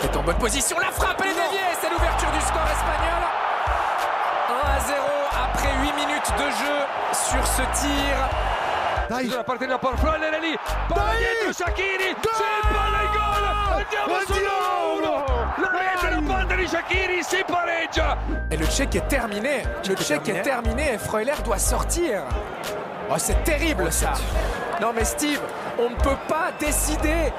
Porte est en bonne position, la frappe elle est déviée, c'est l'ouverture du score espagnol. 1 à 0 après 8 minutes de jeu sur ce tir. La. Palla dietro Shakiri. Palla gol. Andiamo sull'1. La rete da parte di Shakiri si pareggia. Et le check est terminé. Le check est terminé et Freuler doit sortir. Oh, c'est terrible ça. Non mais Steve, on ne peut pas décider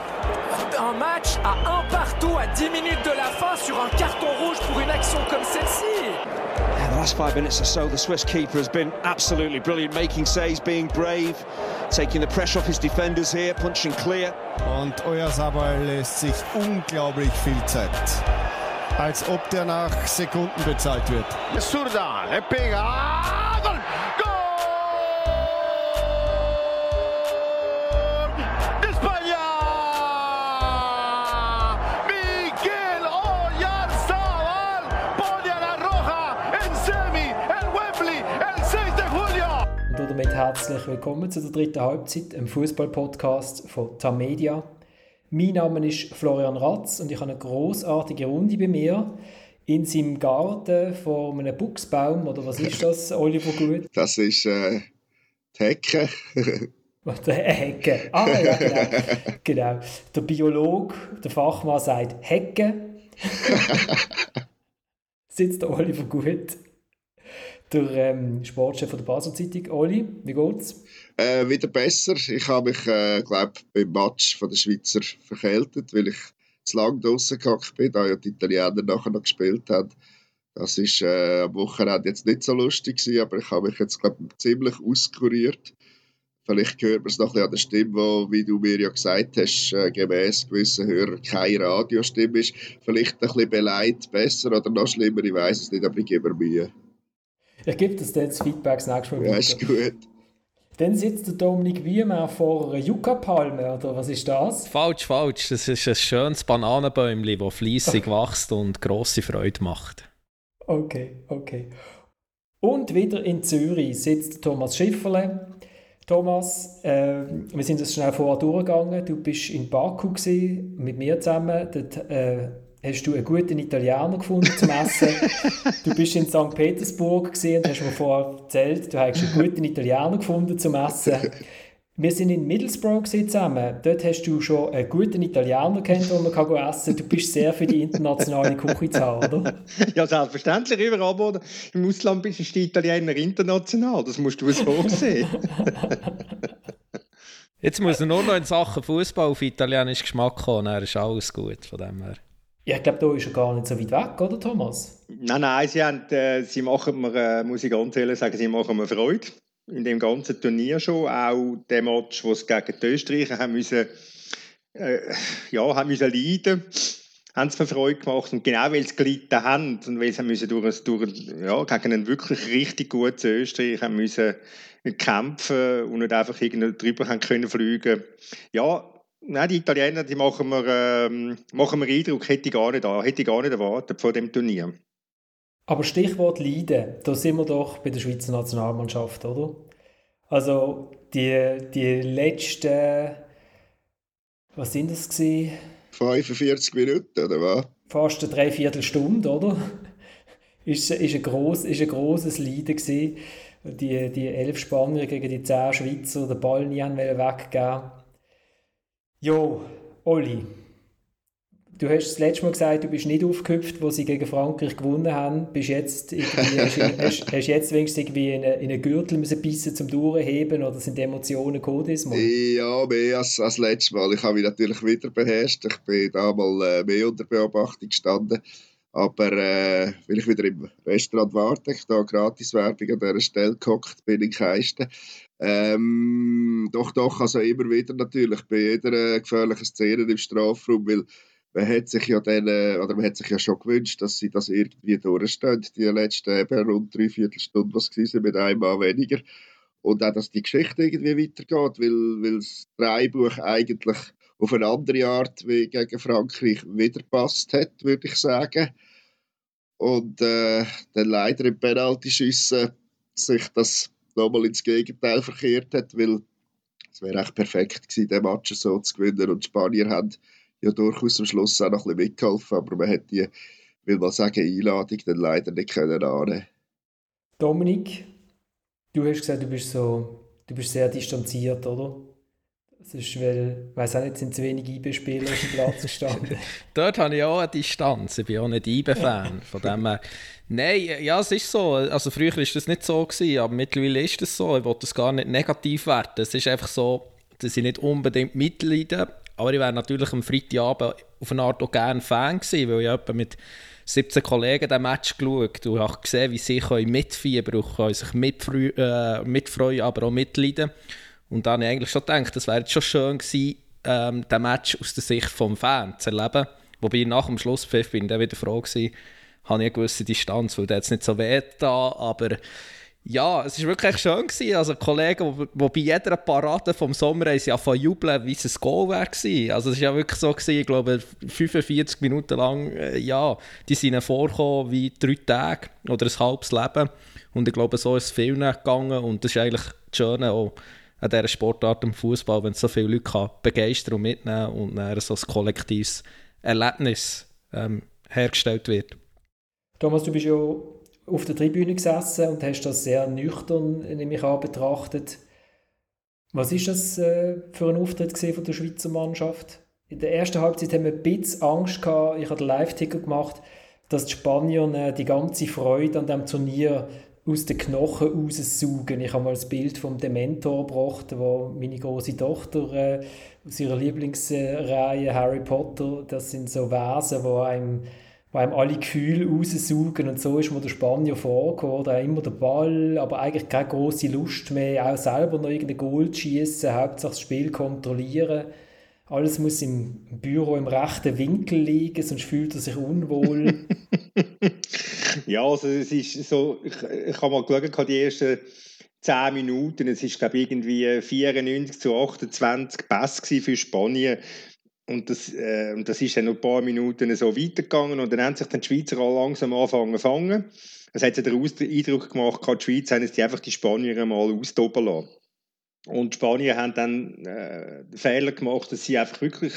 un match à un partout à 10 minutes de la fin sur un carton rouge pour une action comme celle-ci. Yeah, the last five minutes or so, the Swiss keeper has been absolutely brilliant, making saves, being brave, taking the pressure off his defenders here, punching clear. Und Oyarzabal lässt sich unglaublich viel Zeit. Als ob der nach Sekunden bezahlt wird. Surda, le herzlich willkommen zu der dritten Halbzeit, im Fußball-Podcast von Tamedia. Mein Name ist Florian Ratz und ich habe eine großartige Runde bei mir in seinem Garten vor einem Buchsbaum. Oder was ist das, Oliver Gut? Das ist äh, die Hecke. Der Hecke. Ah, ja, genau. genau. Der Biologe, der Fachmann sagt Hecke. Sitzt der Oliver Gut. Der ähm, Sportchef der Basel Zeitung. Oli, wie geht's? Äh, wieder besser. Ich habe mich, äh, glaube beim Match von der Schweizer verkältet, weil ich zu lange draußen gehockt bin, da ja die Italiener nachher noch gespielt haben. Das ist äh, am Wochenende jetzt nicht so lustig gewesen, aber ich habe mich jetzt, glaube ziemlich auskuriert. Vielleicht hört man es noch ein bisschen an der Stimme, wo, wie du mir ja gesagt hast, äh, gemäß gewissen Hörern keine Radiostimme ist. Vielleicht ein bisschen beleidigt besser oder noch schlimmer, ich weiß es nicht, aber ich gebe mir Mühe. Ich gebe das dann das Feedback das nächste Mal Ja, ist gut. Dann sitzt der Dominik Wiemer vor einer Yucca-Palme, oder was ist das? Falsch, falsch. Das ist ein schönes Bananenbäumchen, das fleissig wächst und grosse Freude macht. Okay, okay. Und wieder in Zürich sitzt Thomas Schifferle. Thomas, äh, wir sind das schnell vorher durchgegangen. Du bist in Baku gewesen, mit mir zusammen. Dort äh, hast du einen guten Italiener gefunden zum Essen. du bist in St. Petersburg gewesen und hast mir vorher erzählt, du hast einen guten Italiener gefunden zum Essen. Wir sind in Middlesbrough zusammen. Dort hast du schon einen guten Italiener kennt, den man kann essen kann. Du bist sehr für die internationale Küche zu haben, oder? Ja, selbstverständlich. Überall, wo im Ausland bist, ist die Italiener international. Das musst du so sehen. Jetzt muss er nur noch in Sachen Fußball auf italienischen Geschmack kommen, dann ist alles gut von dem her. Ja, ich glaube, da ist er gar nicht so weit weg, oder Thomas? Nein, nein, sie, haben, äh, sie machen mir, äh, muss ich ganz ehrlich sagen, sie machen mir Freude. In dem ganzen Turnier schon. Auch der Match, wo sie gegen die Österreicher haben müssen, äh, ja, haben müssen leiden haben sie mir Freude gemacht. Und genau weil sie gelitten haben und weil sie müssen durch, durch, ja, gegen einen wirklich richtig guten Österreich haben müssen kämpfen und nicht einfach drüber haben können fliegen. Ja, Nein, die Italiener die machen, mir, ähm, machen mir Eindruck, hätte ich, gar nicht, hätte ich gar nicht erwartet vor dem Turnier. Aber Stichwort Leiden, da sind wir doch bei der Schweizer Nationalmannschaft, oder? Also die, die letzten, was sind das gewesen? 45 Minuten, oder was? Fast eine Dreiviertelstunde, oder? ist, ist, ein gross, ist ein grosses Leiden gewesen. Die, die elf Spanier gegen die zehn Schweizer den Ball nie weggeben Jo, Olli, du hast das letzte Mal gesagt, du bist nicht aufgehüpft, wo sie gegen Frankreich gewonnen haben. Bist jetzt hast, hast jetzt wenigstens irgendwie in einen Gürtel müssen bissen zum Durchheben oder sind Emotionen gekommen diesmal? Ja, mehr als, als letztes Mal. Ich habe mich natürlich wieder beherrscht. Ich bin da mal äh, mehr unter Beobachtung gestanden. Aber äh, weil ich wieder im Restaurant warte, ich da Gratiswerbung an dieser Stelle gehockt bin in Keisten. Ähm, doch, doch, also immer wieder natürlich bei jeder äh, gefährlichen Szene im Strafraum, weil man hat sich ja dann, äh, oder man hat sich ja schon gewünscht, dass sie das irgendwie durchstehen, die letzten eben rund drei Viertelstunden, was waren, mit einem Mal weniger. Und auch, dass die Geschichte irgendwie weitergeht, weil, weil das Dreibuch eigentlich auf eine andere Art wie gegen Frankreich wieder passt hat, würde ich sagen. Und äh, dann leider im Penaltyschiessen sich das nochmal ins Gegenteil verkehrt hat, weil es wäre echt perfekt gewesen, den Match so zu gewinnen. Und die Spanier haben ja durchaus am Schluss auch noch ein bisschen mitgeholfen, aber man hat die, will mal sagen, Einladung dann leider nicht können annehmen. Dominik, du hast gesagt, du bist so, du bist sehr distanziert, oder? Ist, weil, ich weiss auch nicht, sind zu wenig IB-Spieler auf dem Platz gestanden. Dort habe ich auch eine Distanz. Ich bin auch nicht IB-Fan. Von dem her. Nein, ja, es ist so. Also früher war das nicht so, gewesen, aber mittlerweile ist es so. Ich will das gar nicht negativ werten. Es ist einfach so, dass ich nicht unbedingt mitleide. Aber ich wäre natürlich am Freitagabend auf eine Art auch gerne Fan gewesen, weil ich etwa mit 17 Kollegen den Match geschaut und habe gesehen, wie sie mitfiebern können, sich mitfreuen, äh, mitfreuen, aber auch mitleiden. Und dann habe ich eigentlich schon gedacht, das wäre schon schön gewesen, ähm, den Match aus der Sicht des Fans zu erleben. Wobei nach dem Schlusspfiff bin ich dann wieder froh gewesen, habe ich eine gewisse Distanz, weil der jetzt nicht so weh da, aber ja, es war wirklich schön. Gewesen. Also Kollegen, die bei jeder Parade vom Sommer haben sie von jubeln, wie es ein Goal wäre. Also es war ja wirklich so, gewesen, ich glaube, 45 Minuten lang, äh, ja, die sind vorgekommen wie drei Tage oder ein halbes Leben. Und ich glaube, so ist es vielen gegangen und das ist eigentlich das Schöne auch an dieser Sportart im Fußball, wenn es so viele Leute kann begeistern und mitnehmen und dann so ein kollektives Erlebnis ähm, hergestellt wird. Thomas, du bist ja auf der Tribüne gesessen und hast das sehr nüchtern, nehme ich betrachtet. Was ist das äh, für ein Auftritt von der Schweizer Mannschaft? In der ersten Halbzeit haben wir ein bisschen Angst gehabt. Ich habe den Live-Ticker gemacht, dass die Spanier äh, die ganze Freude an diesem Turnier aus den Knochen raussaugen. Ich habe mal das Bild vom Dementor gebracht, wo meine große Tochter äh, aus ihrer Lieblingsreihe Harry Potter, das sind so Wesen, wo einem, wo einem alle Gefühle raussaugen und so ist mir der Spanier vorgekommen, da immer der Ball, aber eigentlich keine große Lust mehr, auch selber noch irgendein Goal schießen, hauptsächlich das Spiel kontrollieren. Alles muss im Büro im rechten Winkel liegen, sonst fühlt er sich unwohl. ja, also es ist so, ich, ich habe mal geschaut, die ersten 10 Minuten, es ist glaube ich irgendwie 94 zu 28 Pass für Spanien. Und das, äh, das ist dann noch ein paar Minuten so weitergegangen und dann haben sich dann die Schweizer alle langsam angefangen zu fangen. Es hat den Eindruck gemacht, die Schweiz haben die einfach die Spanier mal austoben lassen. Und die Spanier haben dann äh, Fehler gemacht, dass sie einfach wirklich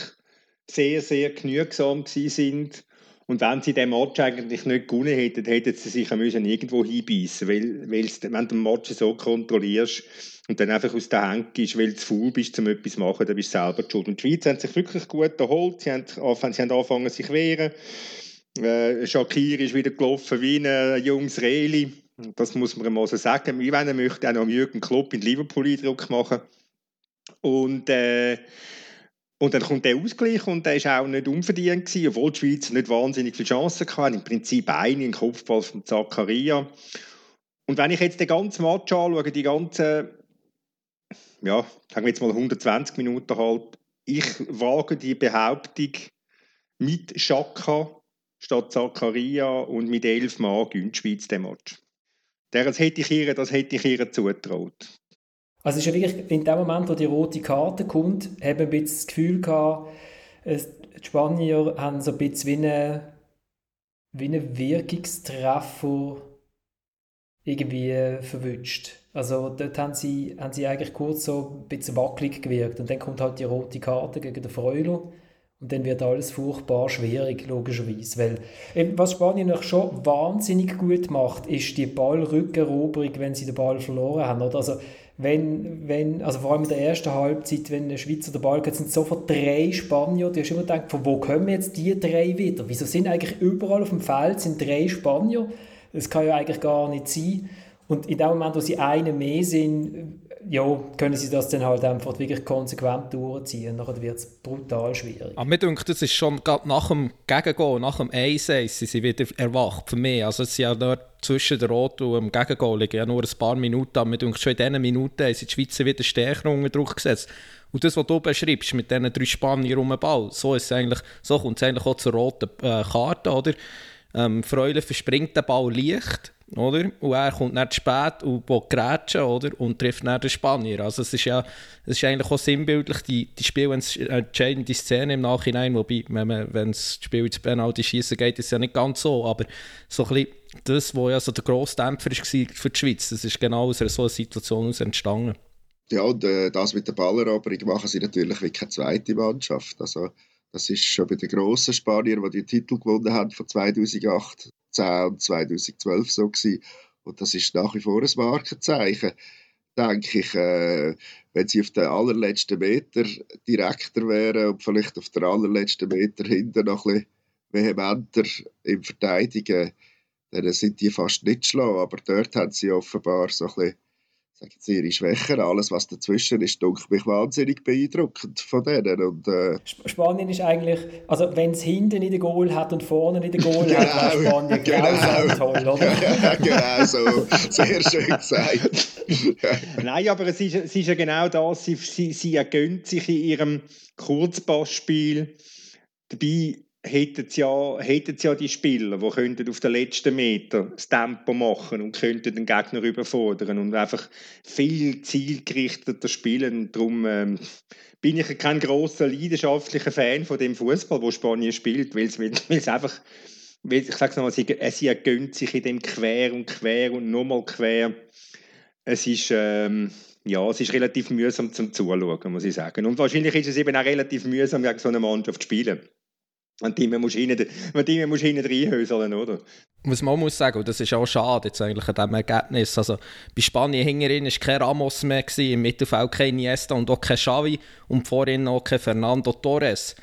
sehr, sehr genügsam sind. Und wenn sie den Match eigentlich nicht gewonnen hätten, hätten sie sich müssen irgendwo hinbeissen weil, weil wenn du den Match so kontrollierst und dann einfach aus der Hand gehst, weil du zu faul bist, um etwas zu machen, dann bist du selber schuld. Und die Schweiz haben sich wirklich gut erholt, sie haben, sie haben angefangen sich zu wehren. Äh, Shakir ist wieder gelaufen wie ein junges Reli das muss man mal so sagen. Ich möchte auch noch Jürgen Klopp in Liverpool Eindruck machen. Und, äh, und dann kommt der Ausgleich und der war auch nicht unverdient gewesen, obwohl die Schweiz nicht wahnsinnig viele Chancen hatte. Im Prinzip eine im Kopfball von Zakaria. Und wenn ich jetzt den ganzen Match anschaue, die ganzen, ja, sagen wir jetzt mal 120 Minuten halt, ich wage die Behauptung, mit Schaka statt Zakaria und mit elf Mann gewinnt die Schweiz den Match. Das hätte ich ihr, das hätte ich ihr zutraut. Also es ist ja wirklich, in dem Moment, wo die rote Karte kommt, haben wir ein bisschen das Gefühl gehabt, die Spanier haben so ein bisschen wie einen, wie einen Wirkungstreffer irgendwie verwünscht. Also dort haben sie, haben sie eigentlich kurz so ein bisschen wackelig gewirkt und dann kommt halt die rote Karte gegen den Freuler und dann wird alles furchtbar schwierig, logischerweise. Weil, eben, was Spanien noch schon wahnsinnig gut macht, ist die Ballrückeroberung, wenn sie den Ball verloren haben. Oder? Also, wenn, wenn, also vor allem in der ersten Halbzeit, wenn ein Schweizer den Ball geht, sind sofort drei Spanier. Du hast immer gedacht, von wo kommen jetzt die drei wieder? Wieso sind eigentlich überall auf dem Feld sind drei Spanier? Das kann ja eigentlich gar nicht sein. Und in dem Moment, wo sie eine mehr sind, ja, können sie das dann halt einfach wirklich konsequent durchziehen. Dann wird es brutal schwierig. Aber mir denke, das ist schon nach dem Gegengol, nach dem 1-1, sie sind wieder erwacht für mich. Also sind ja nur zwischen der Rot und dem Gegengol liegen ja nur ein paar Minuten. Aber mir denke, schon in diesen Minuten haben sie die Schweizer wieder stärker unter Druck gesetzt. Und das, was du beschreibst, mit diesen drei Spaniern um den Ball, so, ist eigentlich, so kommt es eigentlich auch zur roten äh, Karte, oder? Ähm, Freuler verspringt den Ball leicht oder? Und er kommt nicht spät und will grätschen, oder? Und trifft dann den Spanier. Also es ist ja es ist eigentlich auch sinnbildlich, die, die Spiel, wenn es entscheidende Szene im Nachhinein, wobei, wenn, wenn das Spiel ins Penalty schießen geht, ist es ja nicht ganz so, aber so ein bisschen das, was ja so der grosse Dämpfer war für die Schweiz, das ist genau aus so einer Situation entstanden. Ja, und äh, das mit der Balleroberung machen sie natürlich wie keine zweite Mannschaft. Also Das ist schon bei den grossen Spaniern, die die Titel gewonnen haben von 2008, 10 und 2012 so gewesen. Und das ist nach wie vor ein Markenzeichen. Denke ich, äh, wenn sie auf den allerletzten Meter direkter wären und vielleicht auf den allerletzten Meter hinten noch ein bisschen vehementer im Verteidigen, dann sind die fast nicht schlau. Aber dort haben sie offenbar so ein bisschen sagen sie, ihre Schwächen. Alles, was dazwischen ist, dunkelt mich wahnsinnig beeindruckend von denen. Und, äh, Spanien ist eigentlich, also wenn es hinten in den Goal hat und vorne in den Goal genau, hat, wäre Spanien genau, genau toll, oder? genau so, sehr schön gesagt. Nein, aber es ist, es ist ja genau das, sie, sie, sie ergönnt sich in ihrem Kurzpassspiel dabei hätten sie ja, ja die Spieler, die könnten auf den letzten Meter das Tempo machen und könnten den Gegner überfordern und einfach viel zielgerichteter spielen. Darum ähm, bin ich kein großer leidenschaftlicher Fan von dem Fußball, wo Spanien spielt, weil es einfach, weil, ich sage nochmal, sie, sie ergönnt sich in dem quer und quer und nochmal quer. Es ist ähm, ja, es ist relativ mühsam zum Zuschauen, muss ich sagen. Und wahrscheinlich ist es eben auch relativ mühsam, gegen so eine Mannschaft zu spielen. Und die musst du hinten, die hinten reinhöseln, oder? Was man muss sagen, und das ist auch schade jetzt eigentlich an diesem Ergebnis, also bei Spanien hinterhin war kein Ramos mehr, gewesen, im Mittelfeld kein Iniesta und auch kein Xavi und vorhin auch kein Fernando Torres.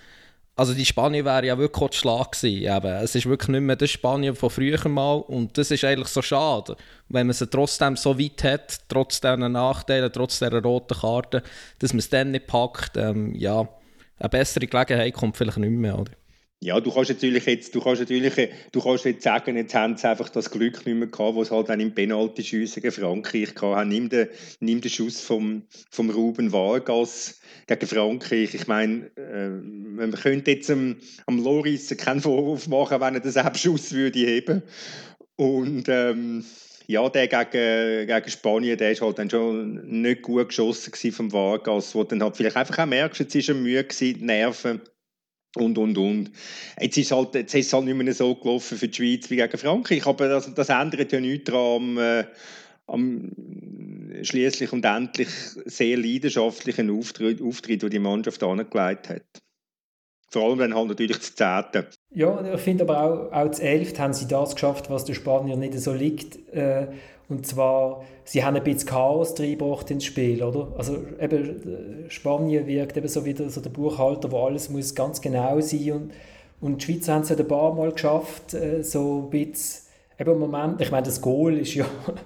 Also die Spanien wäre ja wirklich auch Schlag gewesen. Es ist wirklich nicht mehr das Spanien von früher mal und das ist eigentlich so schade, wenn man sie trotzdem so weit hat, trotz dieser Nachteile, trotz dieser roten Karte, dass man es dann nicht packt. Ähm, ja, eine bessere Gelegenheit kommt vielleicht nicht mehr, oder? Ja, du kannst natürlich jetzt, du kannst natürlich, du kannst jetzt sagen, jetzt haben sie einfach das Glück nicht mehr gehabt, was halt dann im Penalty-Schiessen gegen Frankreich gehabt haben. Nimm den, nimm den Schuss vom, vom Ruben Vargas gegen Frankreich. Ich meine, äh, man könnte jetzt am, am Loris keinen Vorwurf machen, wenn er den Abschuss würde heben. Und, ähm, ja, der gegen, gegen Spanien, der ist halt dann schon nicht gut geschossen vom Vargas, wo dann halt vielleicht einfach auch merkst, jetzt ist er müde gewesen, die Nerven und, und, und. Jetzt ist, halt, jetzt ist es halt nicht mehr so gelaufen für die Schweiz wie gegen Frankreich, aber das, das ändert ja nichts daran am, äh, am schließlich und endlich sehr leidenschaftlichen Auftritt, Auftritt, den die Mannschaft angelegt hat. Vor allem dann halt natürlich das Zehnte. Ja, ich finde aber auch, auch zu Elft haben sie das geschafft, was der Spanier nicht so liegt. Äh, und zwar, sie haben ein bisschen Chaos reingebracht ins Spiel, oder? Also eben, Spanien wirkt eben so wieder so der Buchhalter, wo alles muss ganz genau sein und, und die Schweizer haben es ja ein paar Mal geschafft, äh, so ein bisschen, eben im Moment, ich meine, das Goal ist ja,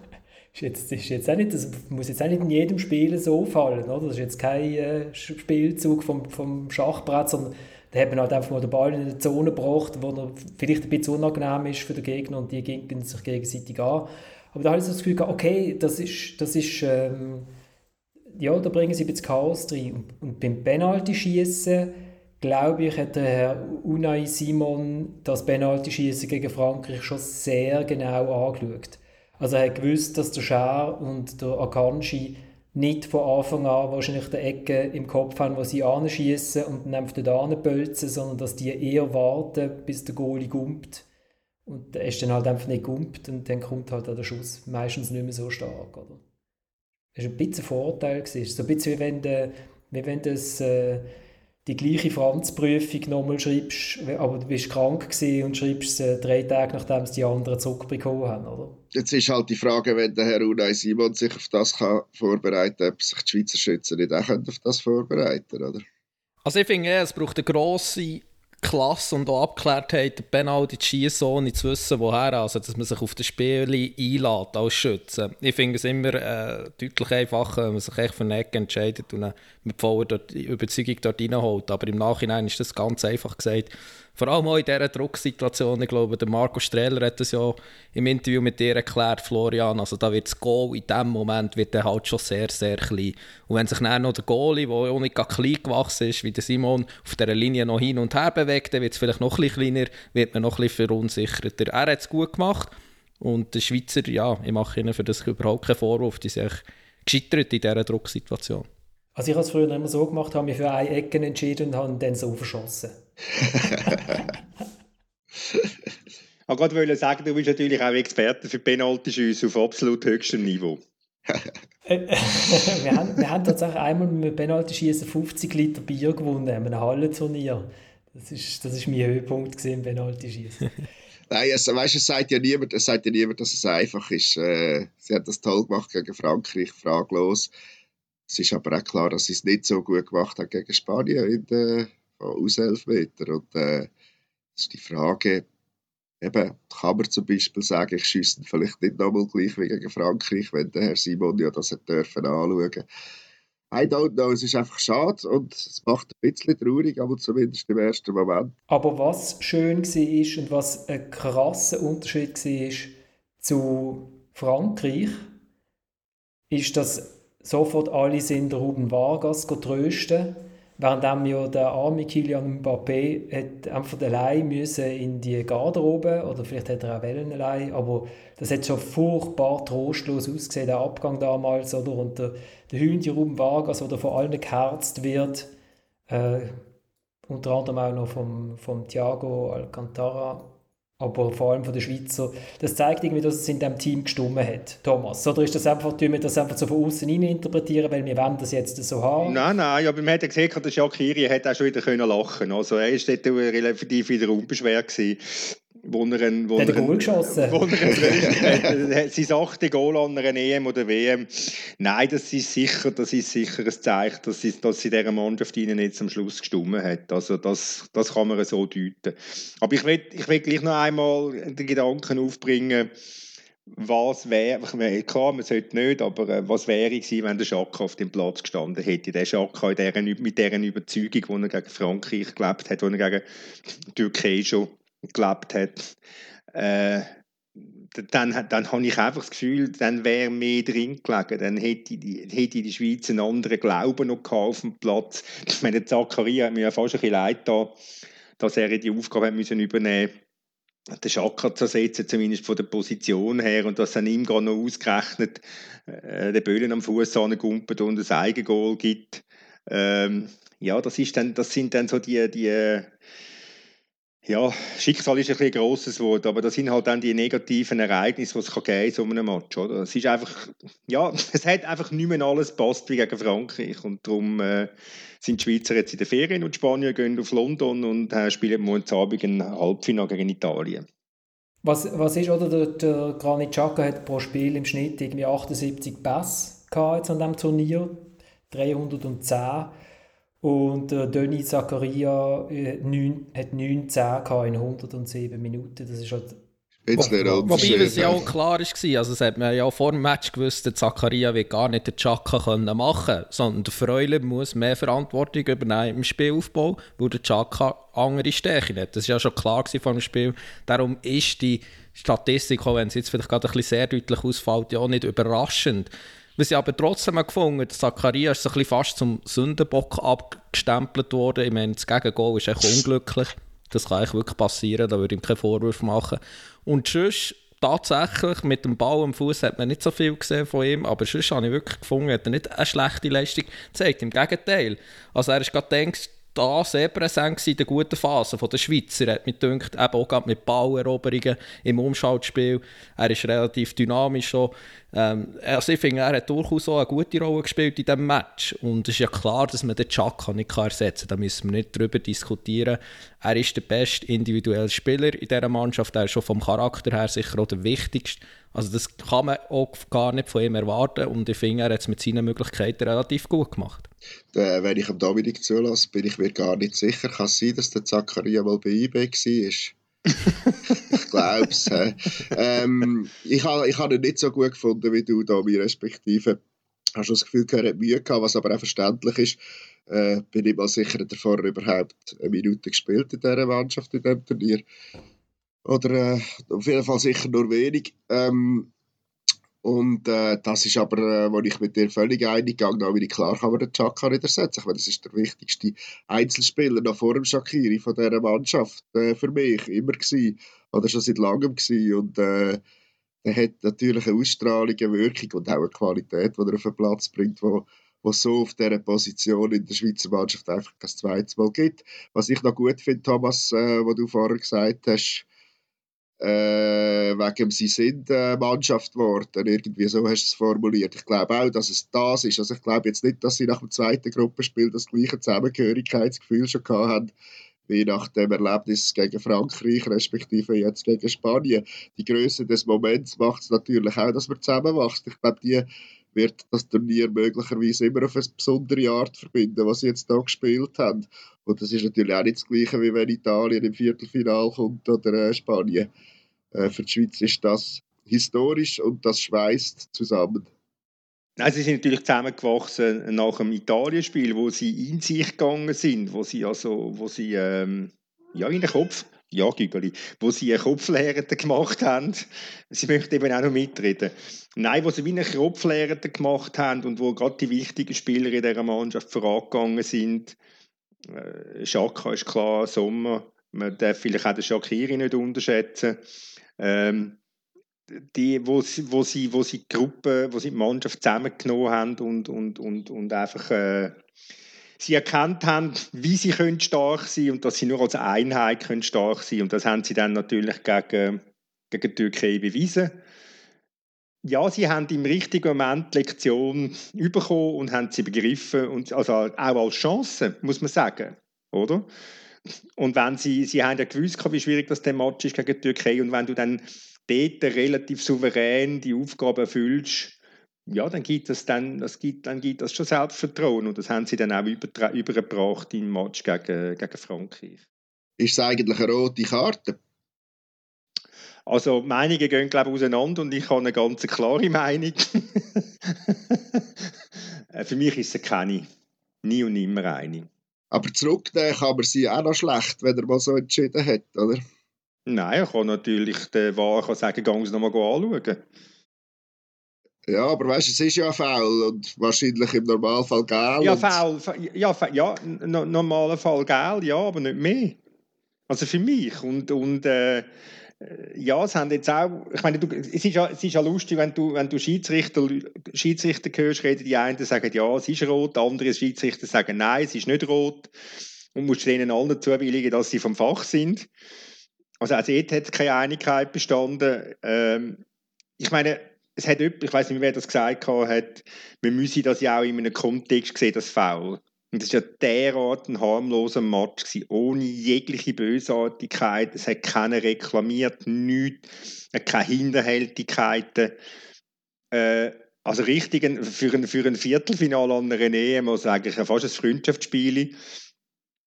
ist jetzt, ist jetzt auch nicht, das muss jetzt auch nicht in jedem Spiel so fallen, oder? Das ist jetzt kein äh, Spielzug vom, vom Schachbrett, sondern da hat man halt einfach mal den Ball in die Zone gebracht, wo er vielleicht ein bisschen unangenehm ist für den Gegner und die gehen sich gegenseitig an. Aber da habe ich das Gefühl gehabt, okay, das ist, das ist ähm, ja, da bringen sie ein bisschen Chaos rein. Und, beim Penalty-Schießen, glaube ich, hat der Herr Unai Simon das Penalty-Schießen gegen Frankreich schon sehr genau angeschaut. Also er hat gewusst, dass der Scher und der Akanji nicht von Anfang an wahrscheinlich die Ecke im Kopf haben, wo sie anschießen und dann einfach dort anpölzen, sondern dass die eher warten, bis der Goalie gumpt und er ist dann halt einfach nicht gumpt und dann kommt halt der Schuss meistens nicht mehr so stark. Oder? Das war ein bisschen ein Vorteil. Gewesen. So ein bisschen wie wenn du, wie wenn du das, äh, die gleiche Franzprüfung nochmal schreibst, aber du bist krank und schreibst äh, drei Tage, nachdem es die anderen zurückbekommen haben. Oder? Jetzt ist halt die Frage, wenn der Herr Unai Simon sich auf das kann vorbereiten kann, ob sich die Schweizer Schützen nicht auch auf das vorbereiten oder? Also ich finde, es braucht eine grosse Klasse und auch Abgeklärtheit, den Penalty zu schießen, ohne zu wissen, woher. Also, dass man sich auf das Spiel einlädt als Schütze. Ich finde es immer äh, deutlich einfacher, wenn man sich echt für Ecke entscheidet und mit voller Überzeugung dort reinholt. Aber im Nachhinein ist das ganz einfach gesagt vor allem auch in dieser Drucksituation, ich glaube, der Marco Strehler hat das ja im Interview mit dir erklärt, Florian, also da wird das Goal in dem Moment wird halt schon sehr, sehr klein. Und wenn sich dann noch der Goalie, der auch nicht klein gewachsen ist, wie der Simon, auf dieser Linie noch hin und her bewegt, dann wird es vielleicht noch ein bisschen kleiner, wird man noch ein bisschen verunsicherter. Er hat es gut gemacht und der Schweizer, ja, ich mache ihnen für das überhaupt keinen Vorwurf, die sind gescheitert in dieser Drucksituation. Also ich habe es früher immer so gemacht, habe mich für eine Ecke entschieden und habe dann so verschossen. Ich wollte sagen, du bist natürlich auch Experte für Penalty-Schüsse auf absolut höchstem Niveau. Äh, wir, haben, wir haben tatsächlich einmal mit dem Penalty-Schießen 50 Liter Bier gewonnen, in einem Hallenturnier. Das ist, das ist mein Höhepunkt im Penalty-Schießen. Nein, also, weißt, es sagt ja niemand, es sagt ja niemand, dass es einfach ist. Äh, sie hat das toll gemacht gegen Frankreich, fraglos. Es ist aber auch klar, dass sie es nicht so gut gemacht hat gegen Spanien in den aus Elfmeter. Und äh, ist die Frage, eben, kann man zum Beispiel sagen, ich schieße vielleicht nicht nochmal gleich wie gegen Frankreich, wenn der Herr Simon ja das hat dürfen anschauen. I don't know, es ist einfach schade und es macht ein bisschen traurig, aber zumindest im ersten Moment. Aber was schön war und was ein krasser Unterschied war zu Frankreich, ist, dass sofort alle sind Ruben Vargas trösten Während ja der arme Kylian Mbappé hat einfach allein müssen in die Garderobe oder vielleicht hat er auch Wellen allein, aber das hat schon furchtbar trostlos ausgesehen, der Abgang damals, oder? Und der, der Hündi Vargas, der vor allem geherzt wird, äh, unter anderem auch noch vom, vom Thiago Alcantara, aber vor allem von den Schweizer, das zeigt irgendwie, dass es in diesem Team gestummen hat, Thomas. Oder ist das einfach, tun wir das einfach so von außen interpretieren, weil wir wollen das jetzt so haben? Nein, nein, aber man hat ja gesehen, der Shakiri hat auch schon wieder können lachen Also er war dort relativ wieder unbeschwert gewesen wo er ein, wo er ein Goal geschossen wo er sein achte Goal an einer EM oder WM. Nein, das ist sicher, das ist sicher ein Zeichen, dass sie, dass sie dieser Mannschaft ihnen jetzt am Schluss gestummen hat. Also das, das kann man so deuten. Aber ich will, ich will gleich noch einmal den Gedanken aufbringen, was wäre, klar, man sollte nicht, aber äh, was wäre gewesen, wenn der Schaka auf dem Platz gestanden hätte? Der Schaka mit dieser Überzeugung, die er gegen Frankreich gelebt hat, die er gegen die Türkei schon gelebt hat, äh, dann, dann habe ich einfach das Gefühl, dann wäre mehr drin gelegen. Dann hätte die, hätte die Schweiz einen anderen Glauben noch auf dem Platz. Ich meine, Zakaria hat mir ja fast ein bisschen leid da, dass er die Aufgabe hat müssen übernehmen den Schakka zu setzen, zumindest von der Position her, und dass dann ihm gar noch ausgerechnet äh, den Böllen am Fuß angekumpelt und ein Eigengoal gibt. Ähm, ja, das, ist dann, das sind dann so die, die ja, Schicksal ist ein, ein grosses Wort, aber das sind halt dann die negativen Ereignisse, die es kann geben in so einem Match. Oder? Es ist einfach, ja, es hat einfach nicht mehr alles passt wie gegen Frankreich und darum äh, sind die Schweizer jetzt in der Ferien und die Spanier gehen auf London und äh, spielen morgen Abend ein Halbfinale gegen Italien. Was, was ist, oder der, der Granit Xhaka hat pro Spiel im Schnitt irgendwie 78 Pass gehabt jetzt an diesem Turnier, 310 und äh, Döni Zakaria äh, hat 19 in 107 Minuten. Das ist halt Jetzt Wo, wobei es ja auch klar war, also es hat man ja vor dem Match gewusst, der Zakaria wird gar nicht den Chaka machen können, sondern der Freuler muss mehr Verantwortung übernehmen im Spielaufbau, weil der Chaka andere Stärken hat. Das war ja schon klar vor dem Spiel. Darum ist die Statistik, auch wenn es jetzt vielleicht gerade ein bisschen sehr deutlich ausfällt, ja auch nicht überraschend. Was ich aber trotzdem gefunden Zacharias ist so fast zum Sündenbock abgestempelt worden. Ich meine, das Gegengoal ist echt unglücklich. Das kann eigentlich wirklich passieren, da würde ich ihm keinen Vorwurf machen. Und sonst, tatsächlich, mit dem Ball am Fuß hat man nicht so viel gesehen von ihm, aber sonst habe ich wirklich gefunden, hat er nicht eine schlechte Leistung gezeigt. Im Gegenteil. Also er ist gerade denkst, da sehr präsent in der guten Phase der Schweizer. Er hat mich gedacht, eben auch mit Balleroberungen im Umschaltspiel. Er ist relativ dynamisch. So. Ähm, also ich finde, er hat durchaus auch eine gute Rolle gespielt in diesem Match. Und es ist ja klar, dass man den Chaka nicht ersetzen kann. Da müssen wir nicht darüber diskutieren. Er ist der beste individuelle Spieler in dieser Mannschaft. Er ist schon vom Charakter her sicher auch der wichtigste. Also das kann man auch gar nicht von ihm erwarten. Und ich finde, er hat es mit seinen Möglichkeiten relativ gut gemacht. Äh, wenn ich am Dominik zulasse, bin ich mir gar nicht sicher. Kann es sein, dass der Zakaria mal bei eBay war? ich glaube es. Ähm, ich habe ich hab ihn nicht so gut gefunden wie du, Domi, respektive Ich habe das Gefühl, er hat Mühe gehabt, was aber auch verständlich ist. Äh, bin ich mal sicher, dass er vorher überhaupt eine Minute gespielt in dieser Mannschaft, in diesem Turnier. Oder äh, auf jeden Fall sicher nur wenig. Ähm, und äh, das ist aber, äh, wo ich mit dir völlig einig gegangen bin, wie klar kann man den Chaka nicht ersetzen. Ich meine, das ist der wichtigste Einzelspieler noch vor dem Shakiri von dieser Mannschaft äh, für mich immer gewesen. Oder schon seit langem gewesen. Und äh, er hat natürlich eine Ausstrahlung, eine Wirkung und auch eine Qualität, die er auf den Platz bringt, wo, wo so auf dieser Position in der Schweizer Mannschaft einfach kein zweites Mal gibt. Was ich noch gut finde, Thomas, äh, was du vorher gesagt hast, äh, wegen sie sind äh, Mannschaft geworden. Irgendwie so hast du es formuliert. Ich glaube auch, dass es das ist. Also ich glaube jetzt nicht, dass sie nach dem zweiten Gruppenspiel das gleiche Zusammengehörigkeitsgefühl schon gehabt haben wie nach dem Erlebnis gegen Frankreich, respektive jetzt gegen Spanien. Die Größe des Moments macht es natürlich auch, dass man zusammenwächst. Ich glaube, die wird das Turnier möglicherweise immer auf eine besondere Art verbinden, was sie jetzt da gespielt haben. Und das ist natürlich auch nicht das Gleiche, wie wenn Italien im Viertelfinal kommt oder äh, Spanien. Äh, für die Schweiz ist das historisch und das schweißt zusammen. Nein, sie sind natürlich zusammengewachsen nach dem Italienspiel, wo sie in sich gegangen sind, wo sie also, wo sie ähm, ja in den Kopf, ja Gügeli, wo sie eine Kopflehre gemacht haben. Sie möchten eben auch noch mitreden. Nein, wo sie wie eine Kopflehre gemacht haben und wo gerade die wichtigen Spieler in dieser Mannschaft vorangegangen sind. Äh, Schaka ist klar, Sommer. Man darf vielleicht auch den Shakiri nicht unterschätzen. Ähm, die, wo sie, wo sie, wo sie die Gruppe, wo sie die Mannschaft zusammengenommen haben und, und, und, und einfach äh, sie erkannt haben, wie sie können stark sein und dass sie nur als Einheit können stark sein und das haben sie dann natürlich gegen, gegen die Türkei bewiesen. Ja, sie haben im richtigen Moment die Lektion bekommen und haben sie begriffen und also auch als Chance, muss man sagen, oder? Und wenn sie, sie haben ja gewusst, wie schwierig das der Match ist gegen die Türkei und wenn du dann dort relativ souverän die Aufgabe erfüllst, ja, dann gibt das dann, das gibt, dann gibt das schon Selbstvertrauen und das haben sie dann auch über, übergebracht im Match gegen, gegen Frankreich. Ist es eigentlich eine rote Karte? Also Meinungen gehen glaube ich auseinander und ich habe eine ganz klare Meinung. Für mich ist es keine. Nie und nimmer eine. Aber zurücknehmen kann man sie auch noch schlecht, wenn er mal so entschieden hat, oder? Nein, er kann natürlich den Wahr sagen, gehen Sie nochmal anschauen. Ja, aber weißt du, es ist ja faul und wahrscheinlich im Normalfall geil. Ja, faul, ja, ja, no, normaler Fall geil, ja, aber nicht mehr. Also für mich. Und, und äh, ja, es haben jetzt auch, ich meine, du, es, ist ja, es ist ja lustig, wenn du, wenn du Schiedsrichter, Schiedsrichter hörst, reden die einen sagen, ja, es ist rot, andere Schiedsrichter sagen, nein, es ist nicht rot. Und musst denen allen zubilligen, dass sie vom Fach sind. Also als dort hat keine Einigkeit bestanden. Ähm, ich meine, es hat ich weiß nicht, wer das gesagt hat, man müsse das ja auch in einem Kontext sehen, das Foul. Und das war ja derart ein harmloser Match, gewesen, ohne jegliche Bösartigkeit. Es hat keiner reklamiert, nichts, keine Hinterhältigkeiten. Äh, also richtig, für ein, für ein Viertelfinale an einer EM, also eigentlich fast ein Freundschaftsspiel.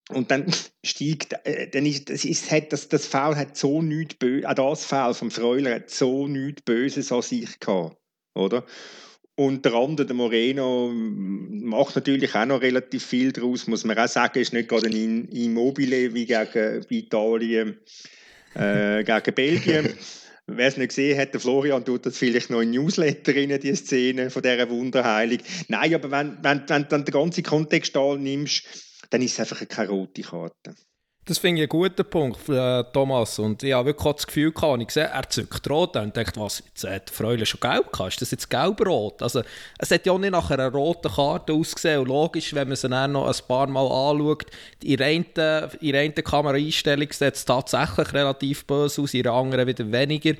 Und dann steigt, äh, dann ist, das, ist, hat, das, das Foul hat so nichts Böses, auch das Foul vom Freuler hat so nichts Böses an sich gehabt, oder? Und der andere, der Moreno, macht natürlich auch noch relativ viel daraus, muss man auch sagen, ist nicht gerade ein Immobile wie gegen Italien, äh, gegen Belgien. Wer es nicht gesehen hat, der Florian tut das vielleicht noch in Newsletter rein, die Szene von dieser Wunderheilung. Nein, aber wenn, wenn, wenn du den ganzen Kontext nimmst, dann ist es einfach keine rote Karte. Das finde ich einen guten Punkt, äh, Thomas. Und ich habe wirklich das Gefühl gehabt, ich gesehen, er zückt rot und denkt, was, jetzt hat Freude schon gelb gehabt? Ist das jetzt gelb-rot? Also, es hat ja auch nicht nach einer roten Karte ausgesehen. Und logisch, wenn man sie dann noch ein paar Mal anschaut, in einen Kameraeinstellung sieht es tatsächlich relativ böse aus, in der anderen wieder weniger.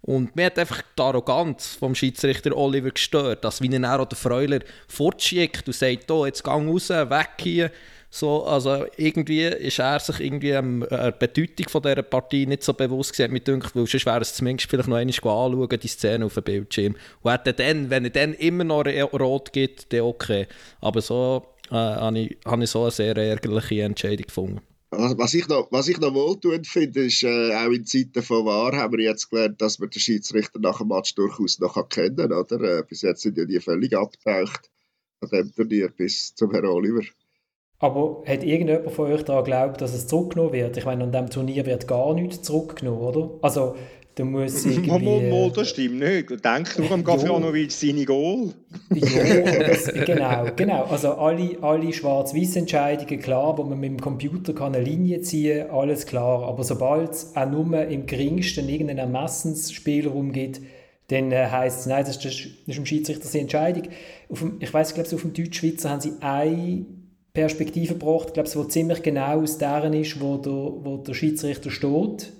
Und mir hat einfach die Arroganz vom Schiedsrichter Oliver gestört, dass wie er den Freuler fortschickt und sagt, oh, jetzt gang raus, weg hier. So, also irgendwie ist er sich irgendwie ähm, der Bedeutung von dieser Partie nicht so bewusst gewesen, mit denkt, weil sonst wäre es zumindest vielleicht noch einmal anschauen, die Szene auf dem Bildschirm. Und er dann, wenn er dann immer noch rot gibt, dann okay. Aber so äh, habe ich, hab ich so eine sehr ärgerliche Entscheidung gefunden. Was ich noch, was ich noch wohltuend finde, ist, äh, auch in Zeiten von Wahr haben wir jetzt gelernt, dass man den Schiedsrichter nach dem Match durchaus noch kennen kann. Äh, bis jetzt sind ja die völlig abgetaucht an dem Turnier bis zum Herrn Oliver. Aber hat irgendjemand von euch daran geglaubt, dass es zurückgenommen wird? Ich meine, an diesem Turnier wird gar nichts zurückgenommen, oder? Also, du musst irgendwie... Mal, mal, mal, das stimmt nicht. Denk nur am Gavrianovic seine Goal. ja, das, genau, genau. Also alle, alle Schwarz-Weiß-Entscheidungen, klar, wo man mit dem Computer kann eine Linie ziehen kann, alles klar. Aber sobald es auch nur im geringsten irgendeinen Ermessensspielraum gibt, dann äh, heisst es, nein, das ist, das ist im Schiedsrichter seine Entscheidung. Dem, ich weiß, ich glaube, auf dem Deutschschweizer haben sie ein Perspektive gebracht, glaube ich, ziemlich genau aus deren ist, wo der, wo der Schiedsrichter steht.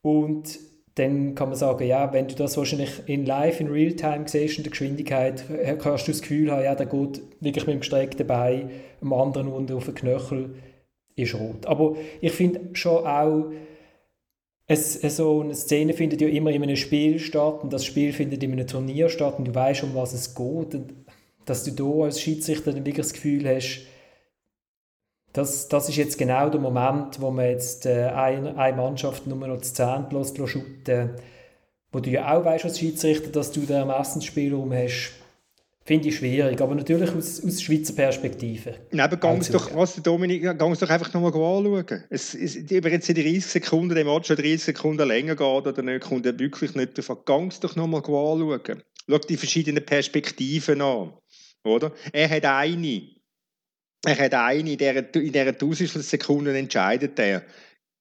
Und dann kann man sagen, ja, wenn du das wahrscheinlich in live, in Realtime siehst, in der Geschwindigkeit, kannst du das Gefühl haben, ja, der geht wirklich mit dem gestreckten Bein am anderen unten auf den Knöchel. ist rot. Aber ich finde schon auch, es, so eine Szene findet ja immer in einem Spiel statt und das Spiel findet in einem Turnier statt und du weißt, um was es geht. Und dass du da als Schiedsrichter dann wirklich das Gefühl hast, das, das ist jetzt genau der Moment, wo man jetzt äh, eine, eine Mannschaft nur noch das Zehntel lässt, wo du ja auch weißt als Schiedsrichter, dass du den Ermessensspielraum hast Finde ich schwierig, aber natürlich aus, aus Schweizer Perspektive. Neben ganz doch, was Dominik, ganz doch einfach nochmal anschauen. Es, es, ob jetzt in 30 Sekunden, der Match schon 30 Sekunden länger geht oder nicht, kommt er wirklich nicht davon. Ganz doch nochmal anschauen. Schau die verschiedenen Perspektiven an. Oder? Er hat eine. Er hat eine, in dieser, in dieser Tausendstel Sekunden entscheidet er.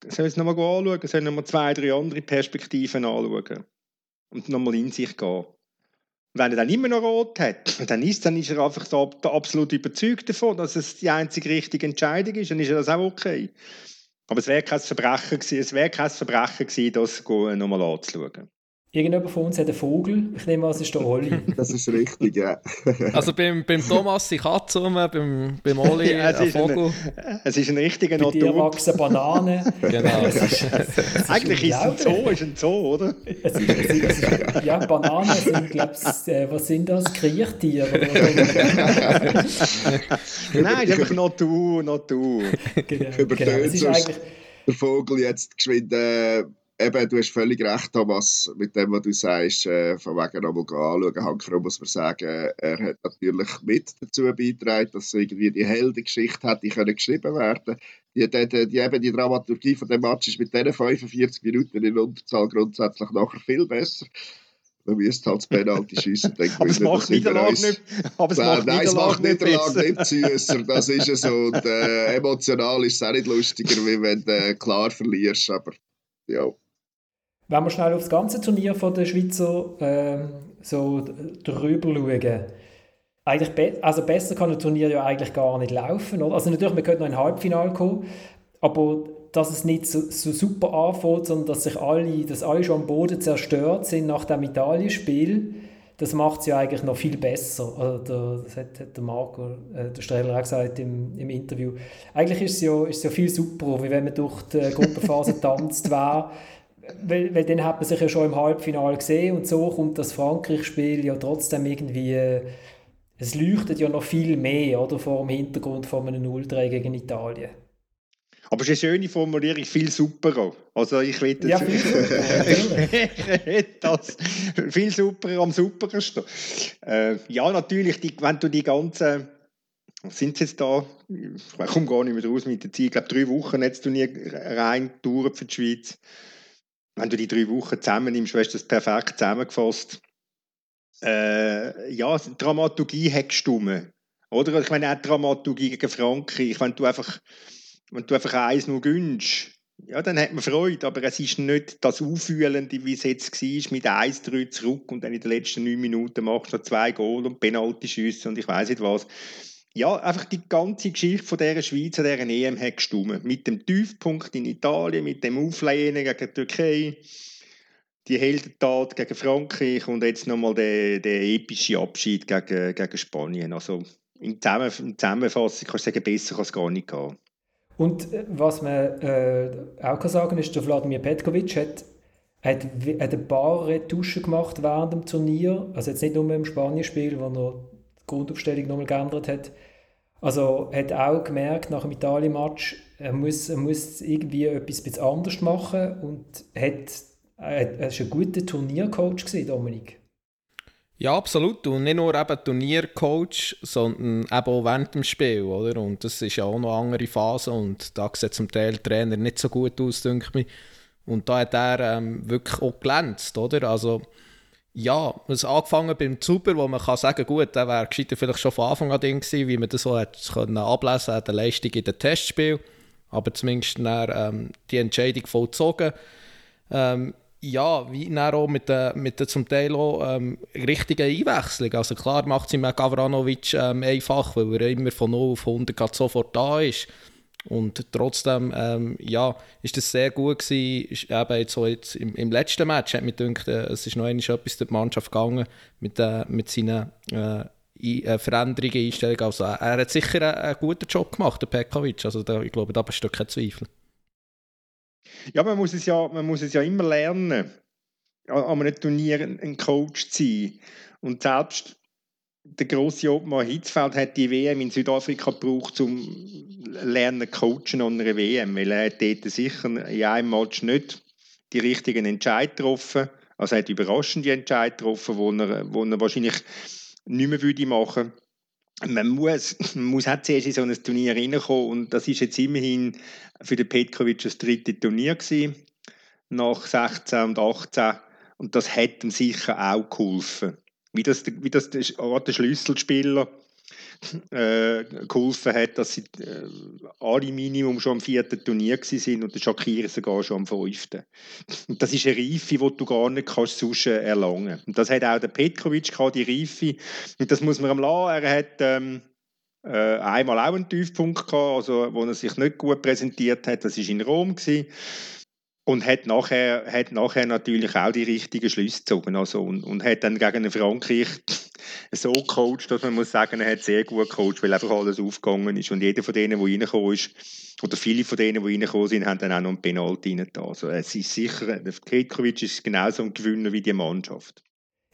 Soll es nochmal anschauen? Soll nochmal zwei, drei andere Perspektiven anschauen? Und nochmal in sich gehen. Wenn er dann immer noch rot hat, dann ist, dann ist er einfach so absolut überzeugt davon, dass es die einzige richtige Entscheidung ist, dann ist das auch okay. Aber es wäre kein Verbrechen gewesen, es wäre kein Verbrechen gewesen, das nochmal anzuschauen. Irgendjemand von uns hat einen Vogel. Ich nehme an, es ist der Olli. Das ist richtig, ja. also beim, beim Thomas die Katze rum, beim, beim Olli ja, ein Vogel. Ein, es ist ein richtiger Natur. Bei dir wachsen Bananen. genau. Ist, ist Eigentlich ist es ein Zoo, ist ein Zoo, oder? Es ist, es ist, ja, Bananen sind, glaube ich, äh, was sind das? Kriechtiere? Nein, es ist einfach Natur, Natur. Genau, genau. Es ist eigentlich... der Vogel jetzt geschwind... Äh, eben, du hast völlig recht, Thomas, mit dem, was du sagst, äh, von wegen nochmal anschauen. Hankerum muss man sagen, er hat natürlich mit dazu beigetragen, dass irgendwie die Heldengeschichte hätte können geschrieben werden die, die, die, eben die Dramaturgie von dem Match ist mit diesen 45 Minuten in Unterzahl grundsätzlich nachher viel besser. Man müsste halt das Penalty schiessen. aber es macht Niederlage nicht, aber es macht Nein, es macht Niederlage nicht süßer. Das ist es so. Und äh, emotional ist es auch nicht lustiger, wie wenn du äh, klar verlierst. Aber ja. Wenn wir schnell aufs ganze Turnier von der Schweizer äh, so drüber schauen, eigentlich be also besser kann ein Turnier ja eigentlich gar nicht laufen. Oder? Also natürlich, man könnte noch in ein Halbfinale kommen, aber dass es nicht so, so, super anfängt, sondern dass sich alle, dass alle schon am Boden zerstört sind nach dem Italienspiel, das macht es ja eigentlich noch viel besser. Also das hat, hat der Marco, äh, der Streller auch gesagt im, im Interview. Eigentlich ist es, ja, ja viel super, wie wenn man durch die Gruppenphase tanzt wäre weil, weil dann hat man sich ja schon im Halbfinale gesehen und so kommt das Frankreich-Spiel ja trotzdem irgendwie, es leuchtet ja noch viel mehr oder, vor dem Hintergrund von einem 0-3 gegen Italien. Aber es ist eine schöne Formulierung, viel superer. Also ich will ja, viel super. das viel superer am superersten. Äh, ja, natürlich, die, wenn du die ganzen was sind sie jetzt da? Ich komme gar nicht mehr raus mit der Zeit. Ich glaube, drei Wochen jetzt Turnier rein Touren für die Schweiz wenn du die drei Wochen zusammennimmst, hast du das perfekt zusammengefasst. Äh, ja, Dramaturgie hat gestummen. Oder? Ich meine, auch Dramaturgie gegen Frankreich, wenn du einfach, wenn du einfach eins nur gönnst, ja, dann hat man Freude, aber es ist nicht das Auffühlende, wie es jetzt war, mit 1-3 zurück und dann in den letzten neun Minuten machst du noch zwei Goal und Penalty-Schüsse und ich weiß nicht was ja, einfach die ganze Geschichte von dieser Schweiz an dieser EM hat gestimmt. Mit dem Tiefpunkt in Italien, mit dem Auflehnen gegen die Türkei, die Heldentat gegen Frankreich und jetzt nochmal der, der epische Abschied gegen, gegen Spanien. Also in, Zusammen in Zusammenfassung kannst du sagen, besser kann es gar nicht gehen. Und äh, was man äh, auch kann sagen ist, der Wladimir Petkovic hat, hat, hat ein paar Retuschen gemacht während dem Turnier. Also jetzt nicht nur im Spanienspiel, wo er Grundaufstellung nochmal geändert hat. Also hat auch gemerkt nach dem Italien-Match, er muss, er muss irgendwie etwas ein anders machen und hat, er, er ist ein guter Turniercoach gewesen, Dominik. Ja, absolut. Und nicht nur eben Turniercoach, sondern eben auch während dem Spiel. Oder? Und das ist ja auch noch eine andere Phase. Und da sieht zum Teil der Trainer nicht so gut aus, denke ich. Und da hat er ähm, wirklich auch glänzt. Oder? Also, ja, es angefangen beim Zuber, wo man kann sagen gut, der wäre gescheiter vielleicht schon von Anfang an drin gewesen, wie man das so können ablesen an der Leistung in den Testspiel. Aber zumindest dann, ähm, die Entscheidung vollzogen. Ähm, ja, wie dann auch mit der, mit der zum Teil auch ähm, richtigen Einwechslung. Also klar macht es ihm Gavranovic ähm, einfach, weil er immer von 0 auf 100 sofort da ist. Und trotzdem, ähm, ja, ist das sehr gut gewesen. Eben jetzt so jetzt im, im letzten Match hat mir gedacht, äh, es ist noch etwas durch die Mannschaft gegangen mit, äh, mit seinen äh, äh, Veränderungen, Einstellungen. Also er hat sicher einen, einen guten Job gemacht, der Pekavic. Also da, ich glaube, da besteht kein Zweifel. Ja, man muss es ja, man muss es ja immer lernen, an einem Turnier ein Coach zu sein. Und selbst der grosse Obmann Hitzfeld hat die WM in Südafrika gebraucht, um lernen coachen an einer WM, weil er hat dort sicher in einem Match nicht die richtigen Entscheidungen getroffen. Also er hat überraschende Entscheidungen getroffen, wo er, wo er wahrscheinlich nicht mehr würde machen man muss, man muss auch zuerst in so ein Turnier reinkommen und das ist jetzt immerhin für den Petkovic das dritte Turnier gewesen, nach 16 und 18 und das hat ihm sicher auch geholfen. Wie das, wie das der, der Schlüsselspieler äh, geholfen hat, dass sie äh, alle Minimum schon am vierten Turnier sind und der Shakir sogar schon am fünften. Und das ist eine Reife, die du gar nicht kannst sonst äh, erlangen Und das hat auch der Petkovic gehabt, die Reife. Und das muss man am lassen. Er hat ähm, äh, einmal auch einen Tiefpunkt gehabt, also wo er sich nicht gut präsentiert hat. Das war in Rom. Gewesen. Und hat nachher, hat nachher natürlich auch die richtigen Schlüsse gezogen. Also, und, und hat dann gegen Frankreich so gecoacht, dass man muss sagen, er hat sehr gut gecoacht, weil einfach alles aufgegangen ist. Und jeder von denen, der reingekommen ist, oder viele von denen, die reingekommen sind, haben dann auch noch einen Penalty rein. Also es ist sicher, der Petkovic ist genauso ein Gewinner wie die Mannschaft.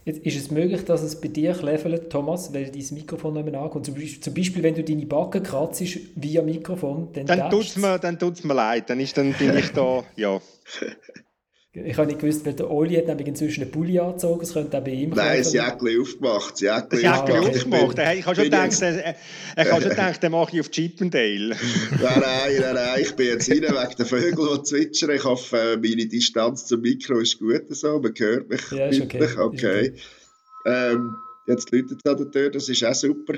Jetzt ist es möglich, dass es bei dir klevelt, Thomas, weil dein Mikrofon nicht mehr ankommt. Zum Beispiel, zum Beispiel, wenn du deine Backe kratzt via Mikrofon, dann Dann tut es mir, mir leid, dann, ist, dann bin ich da, ja. Ich habe nicht gewusst, weil der Oli hat nämlich inzwischen einen Pulli angezogen, es könnte auch bei ihm Nein, das Jäckchen aufgemacht. Das Jäckchen aufgemacht. aufgemacht. Ich habe schon gedacht, er, er kann schon gedacht, den mache ich auf Chippendale. nein, nein, nein, nein, ich bin jetzt rein wegen der Vögel, die zwitschern. Ich hoffe, äh, meine Distanz zum Mikro ist gut so, man hört mich. Ja, ist okay. okay. okay. Ähm, jetzt läutet es an der Tür, das ist auch super.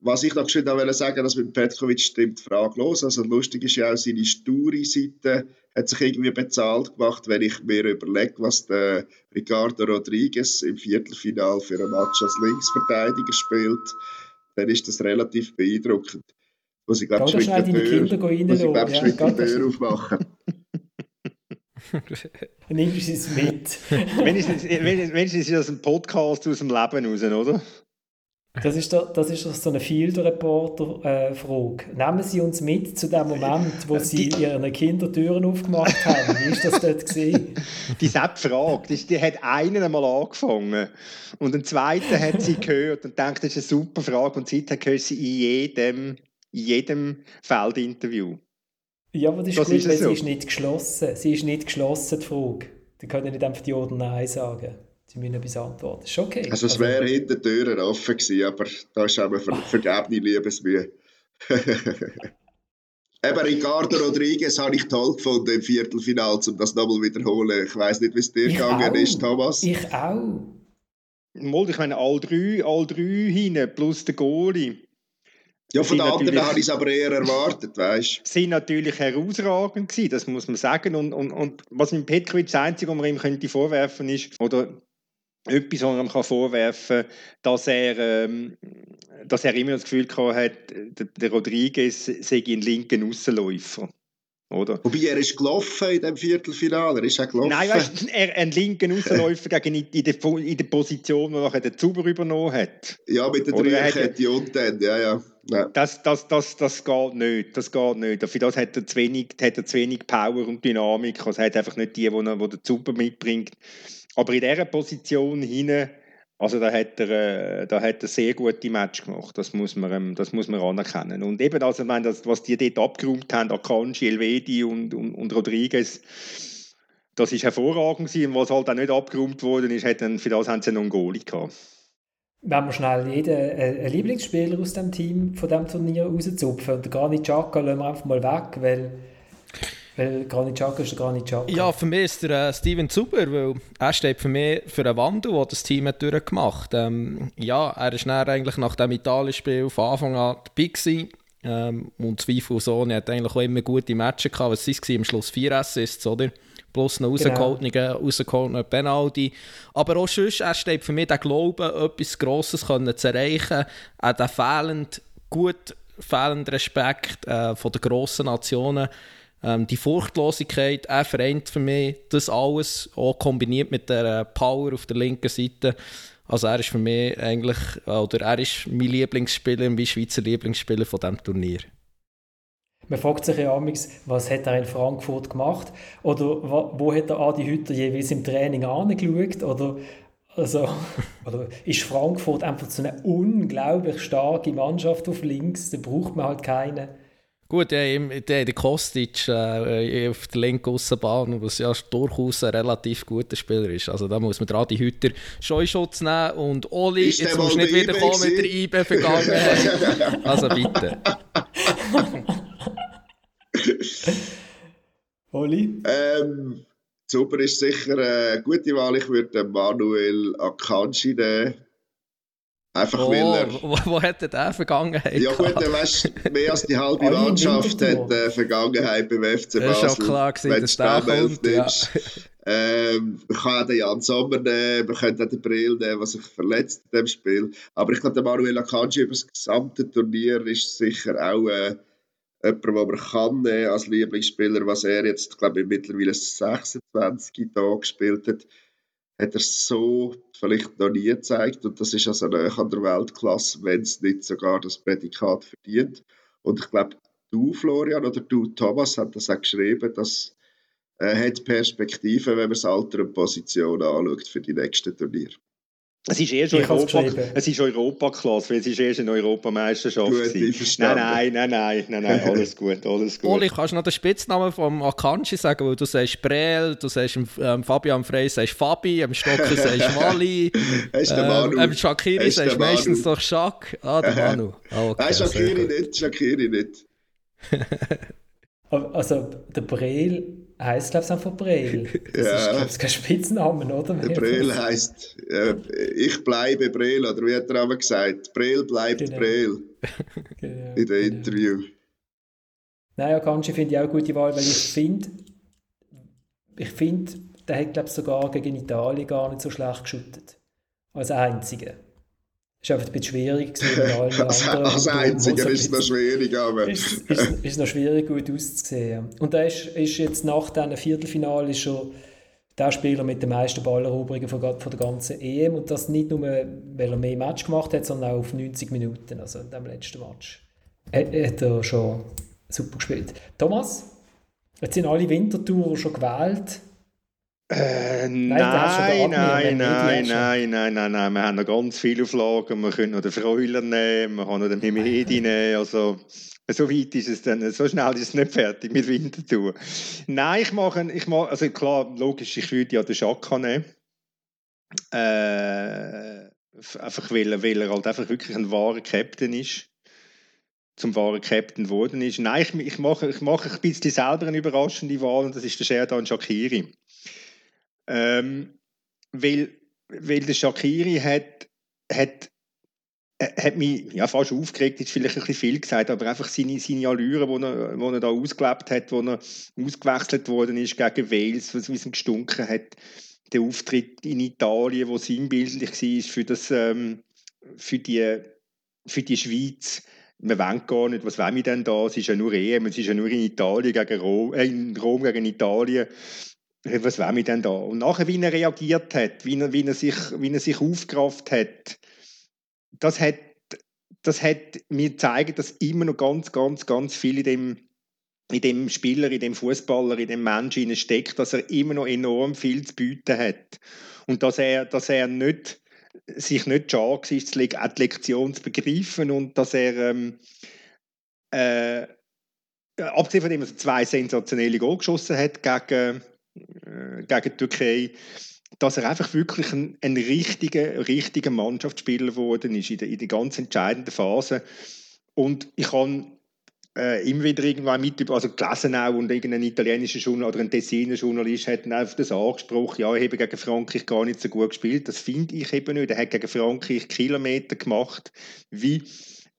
Was ich noch wollte sagen, dass mit Petkovic stimmt fraglos. Also lustig ist ja auch seine sture Seite hat sich irgendwie bezahlt gemacht, wenn ich mir überlege, was der Ricardo Rodriguez im Viertelfinal für ein Match als Linksverteidiger spielt, dann ist das relativ beeindruckend. Muss ich glaube ich muss glaub, ja, die Tür aufmachen. Nimmst du es mit? wenigstens, wenigstens ist das ein Podcast aus dem Leben raus, oder? Das ist, doch, das ist so eine Field Reporter-Frage. Äh, Nehmen Sie uns mit zu dem Moment, wo Sie die, Ihren Kindern Türen aufgemacht haben. Wie ist das dort gesehen? Die Frage, die, die hat einen einmal angefangen und den zweiten hat sie gehört und denkt, das ist eine super Frage und seither hört sie in jedem, in jedem Feldinterview. Ja, aber das ist das gut, ist weil so. sie ist nicht geschlossen. Sie ist nicht geschlossen, die Frage. Die können nicht einfach Ja oder Nein sagen. Sie müssen etwas antworten. Das ist okay. Also es wäre also, hinter Türen offen gewesen, aber da ist eben ver vergebene Liebesmühe. Eben Ricardo Rodriguez habe ich toll gefunden im Viertelfinal, um das nochmal wiederholen. Ich weiß nicht, wie es dir ich gegangen auch. ist, Thomas. Ich auch. Mal, ich meine, all drei, all drei hinten plus der Goalie. Ja, von den anderen habe ich es aber eher erwartet, weißt du. sind natürlich herausragend gewesen, das muss man sagen. Und, und, und was mit Petkovic das Einzige, was man ihm könnte vorwerfen ist, oder etwas, was man kann vorwerfen kann, dass er, ähm, dass er immer das Gefühl hat, der, der Rodriguez sei ein linken Außenläufer. Oder? Wobei er ist gelaufen in dem Viertelfinale, er ist auch gelaufen. Nein, weißt, er ein linken Außenläufer gegen in der, in der Position, wo er den Zuber übernommen hat. Ja, mit der Dreierkette unten, ja, ja. ja. Das, das, das, das geht nicht, das geht nicht. Für das hat er zu wenig, hat er zu wenig Power und Dynamik, also er hat einfach nicht die, die, die der Zuber mitbringt. Aber in dieser Position hinein, also da hat er, äh, da hat er sehr gute Match gemacht, das muss man, das muss man anerkennen. Und eben, also, meine, das, was die dort abgeräumt haben, Akanji, Elvedi und, und, und Rodriguez, das ist hervorragend gewesen. Und was halt auch nicht abgeräumt worden ist, hat dann, für das haben sie einen Goalie gehabt. Wenn wir schnell jeden äh, Lieblingsspieler aus dem Team von diesem Turnier rauszupfen, und Granit Xhaka lassen wir einfach mal weg, weil weil Granit Xhaka ist der Granit Xhaka. Ja, für mich ist der äh, Steven Zuber, weil er steht für mich für einen Wandel, den das Team hat durchgemacht hat. Ähm, ja, er ist eigentlich nach dem Italien-Spiel von Anfang an dabei gewesen. Ähm, und zweifelsohne hat eigentlich auch immer gute Matches gehabt. Was waren am Schluss? Vier Assists, oder? Plus noch rausgeholten, genau. rausgeholten Penalty. Aber auch sonst, er steht für mich der Glaube, etwas Grosses können zu erreichen. Auch der fehlende, gut fehlende Respekt äh, von den grossen Nationen ähm, die Furchtlosigkeit, er vereint für mich das alles, auch kombiniert mit der äh, Power auf der linken Seite. Also er ist für mich eigentlich, oder er ist mein Lieblingsspieler, mein Schweizer Lieblingsspieler von diesem Turnier. Man fragt sich ja amigs, was hat er in Frankfurt gemacht? Oder wo hat er Adi Hütter jeweils im Training angeschaut? Oder, also, oder ist Frankfurt einfach so eine unglaublich starke Mannschaft auf links? Da braucht man halt keine. Gut, ja, der, der Kostic äh, auf der linken Aussenbahn, was ja durchaus ein relativ guter Spieler ist. Also da muss man gerade die Hütter Scheuschutz nehmen und Oli, ist jetzt musst du nicht wieder kommen mit der IB-Vergangenheit. also bitte. Oli? Ähm, super ist sicher eine gute Wahl. Ich würde Manuel Akanji nehmen. Einfach oh, weil er... Wo, wo hat er den Vergangenheit Ja gut, der weißt, mehr als die halbe Mannschaft hat äh, Vergangenheit beim FC Basel. Das ist schon klar gewesen, dass der kommt. Ja. Ähm, man kann den Jan Sommer nehmen, man könnte auch den Brill nehmen, was sich verletzt in dem Spiel. Aber ich glaube, der Manuel Akanji über das gesamte Turnier ist sicher auch... Äh, jemand, den man kann nehmen als Lieblingsspieler, was er jetzt, glaube ich, mittlerweile 26 Tage gespielt hat, hat er so vielleicht noch nie gezeigt und das ist also näher an der Weltklasse, wenn es nicht sogar das Prädikat verdient. Und ich glaube, du, Florian, oder du, Thomas, hat das auch geschrieben, dass er hat Perspektive, wenn man das Alter und Position anschaut für die nächsten Turniere. Es ist erst Europa, es ist Europaklasse, weil es ist erst eine Europameisterschaft. Gut, nein, nein, nein, nein, nein, nein, alles gut, alles gut. Oli, kannst du noch den Spitznamen vom Akanji sagen, weil du sagst Brel, du sagst ähm, Fabian Frey sagst Fabi, am Stocker sagst Wally, ähm, am Shakiri sagst meistens doch Shak. Ah, der Manu. Ah, okay, Nein, Shakiri nicht, Shakiri nicht. also der Brel heißt, glaube ich, einfach Brel. Das ja. ist, glaube ich, kein Spitznamen, oder? Brel heisst, äh, ich bleibe Brel, oder wie hat er aber gesagt? Brel bleibt genau. Brel. genau, in dem genau. Interview. Naja, Kanji finde ich auch eine gute Wahl, weil ich finde, ich finde, der hat, glaube ich, sogar gegen Italien gar nicht so schlecht geschüttet. Als einziger. Es war einfach ein bisschen schwierig gewesen, allen anderen. Als Einziger ist es noch schwierig, aber... Ist, ist, ist noch schwierig, gut auszusehen. Und er ist, ist jetzt nach diesem Viertelfinale schon der Spieler mit den meisten Balleroberungen von, von der ganzen EM und das nicht nur, weil er mehr Match gemacht hat, sondern auch auf 90 Minuten, also in dem letzten Match. Er, hat er schon super gespielt. Thomas, jetzt sind alle Wintertouren schon gewählt. Äh, nein, nein, nein, nein, nein, nein, nein, nein, wir haben noch ganz viele Auflagen. Wir können noch den Freuler nehmen, wir können noch den Mimedi nehmen. Also, so weit ist es dann, so schnell ist es nicht fertig mit Winterthur. Nein, ich mache, ich mache also klar, logisch, ich würde ja den Schaka nehmen. Äh, einfach weil, weil er halt einfach wirklich ein wahrer Captain ist zum wahren Captain geworden ist. Nein, ich, ich, mache, ich mache ein bisschen selber eine überraschende Wahl und das ist der Sherdan Shakiri. Ähm, weil, weil der Shakiri hat, hat, äh, hat mich ja, fast aufgeregt, ist vielleicht ein bisschen viel gesagt, aber einfach seine, seine Allüre, die er, wo er da ausgelebt hat, wo er ausgewechselt worden ist gegen Wales, was es gestunken hat, der Auftritt in Italien, wo sinnbildlich war für, das, ähm, für, die, für die Schweiz. Man weiß gar nicht, was wollen wir denn da? Es ist ja nur EM, es ist ja nur in Italien gegen Rom, äh, in Rom gegen Italien was war mir denn da? Und nachher, wie er reagiert hat, wie er, wie er, sich, wie er sich aufgerafft hat, das hat, das hat mir gezeigt, dass immer noch ganz, ganz, ganz viel in dem, in dem Spieler, in dem Fußballer, in dem Menschen steckt, dass er immer noch enorm viel zu bieten hat. Und dass er, dass er nicht, sich nicht schade war, die Lektion zu begreifen und dass er ähm, äh, abgesehen von dem, dass er zwei sensationelle Goal geschossen hat gegen gegen die Türkei, dass er einfach wirklich ein, ein richtiger, richtiger Mannschaftsspieler geworden ist in der, in der ganz entscheidenden Phase. Und ich habe äh, immer wieder irgendwann mit, also gelesen auch, und irgendein italienischer Journalist oder ein Tessiner Journalist hat dann einfach das angesprochen, ja, er habe gegen Frankreich gar nicht so gut gespielt. Das finde ich eben nicht. Er hat gegen Frankreich Kilometer gemacht, wie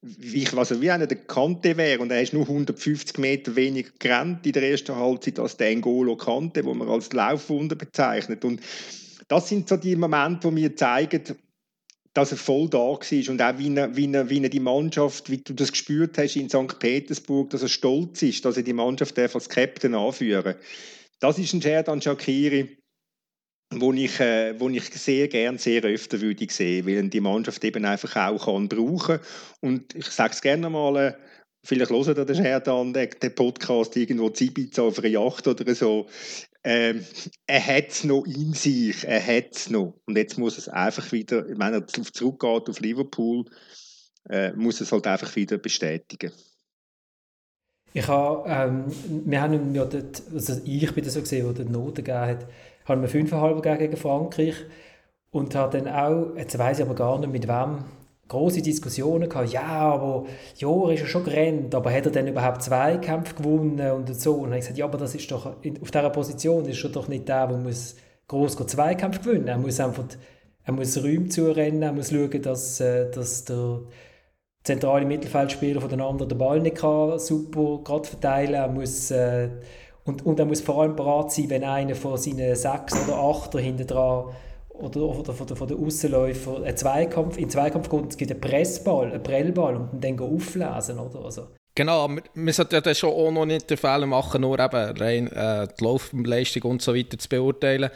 wie, also wie einer der Kante wäre und er ist nur 150 Meter weniger gerannt in der ersten Halbzeit als der N'Golo Kante, wo man als Laufwunder bezeichnet. Und das sind so die Momente, die mir zeigen, dass er voll da war und auch wie er, wie, er, wie er die Mannschaft, wie du das gespürt hast in St. Petersburg, dass er stolz ist, dass er die Mannschaft als Captain anführen Das ist ein Sherdan Shakiri, wo ich, äh, wo ich sehr gern, sehr öfter würde sehen, weil die Mannschaft eben einfach auch kann brauchen. Und ich sage es gerne mal, äh, vielleicht hören ihr das her dann den, den Podcast irgendwo zu Ibiza auf einer Yacht oder so, ähm, er hat es noch in sich, er hat es noch. Und jetzt muss es einfach wieder, wenn er zurückgeht auf Liverpool, äh, muss es halt einfach wieder bestätigen. Ich habe, ähm, wir haben ja dort, also ich bin das so gesehen, wo der Noten gegeben hat, haben wir 5,5 gegeben gegen Frankreich und hat dann auch, jetzt weiß ich aber gar nicht mit wem, große Diskussionen gehabt. Ja, aber ja, ist ja schon gerannt, aber hat er denn überhaupt zwei Kämpfe gewonnen und so? Und dann habe ich gesagt, ja, aber das ist doch, auf dieser Position ist er doch nicht der, der muss groß zwei Kämpfe gewinnen. Er muss einfach, er muss Räume zurennen, er muss schauen, dass, äh, dass der zentrale Mittelfeldspieler von den anderen den Ball nicht kann super gerade verteilen. Er muss äh, und, und er muss vor allem bereit sein, wenn einer von seinen sechs oder achter hinten dran oder, oder von, der, von der Aussenläufer einen Zweikampf, in Zweikampf kommt, es gibt einen Pressball, einen Prellball und dann auflesen, oder? Also. Genau, man sollte ja schon auch noch nicht den Fehler machen, nur eben rein äh, die Laufleistung und so weiter zu beurteilen.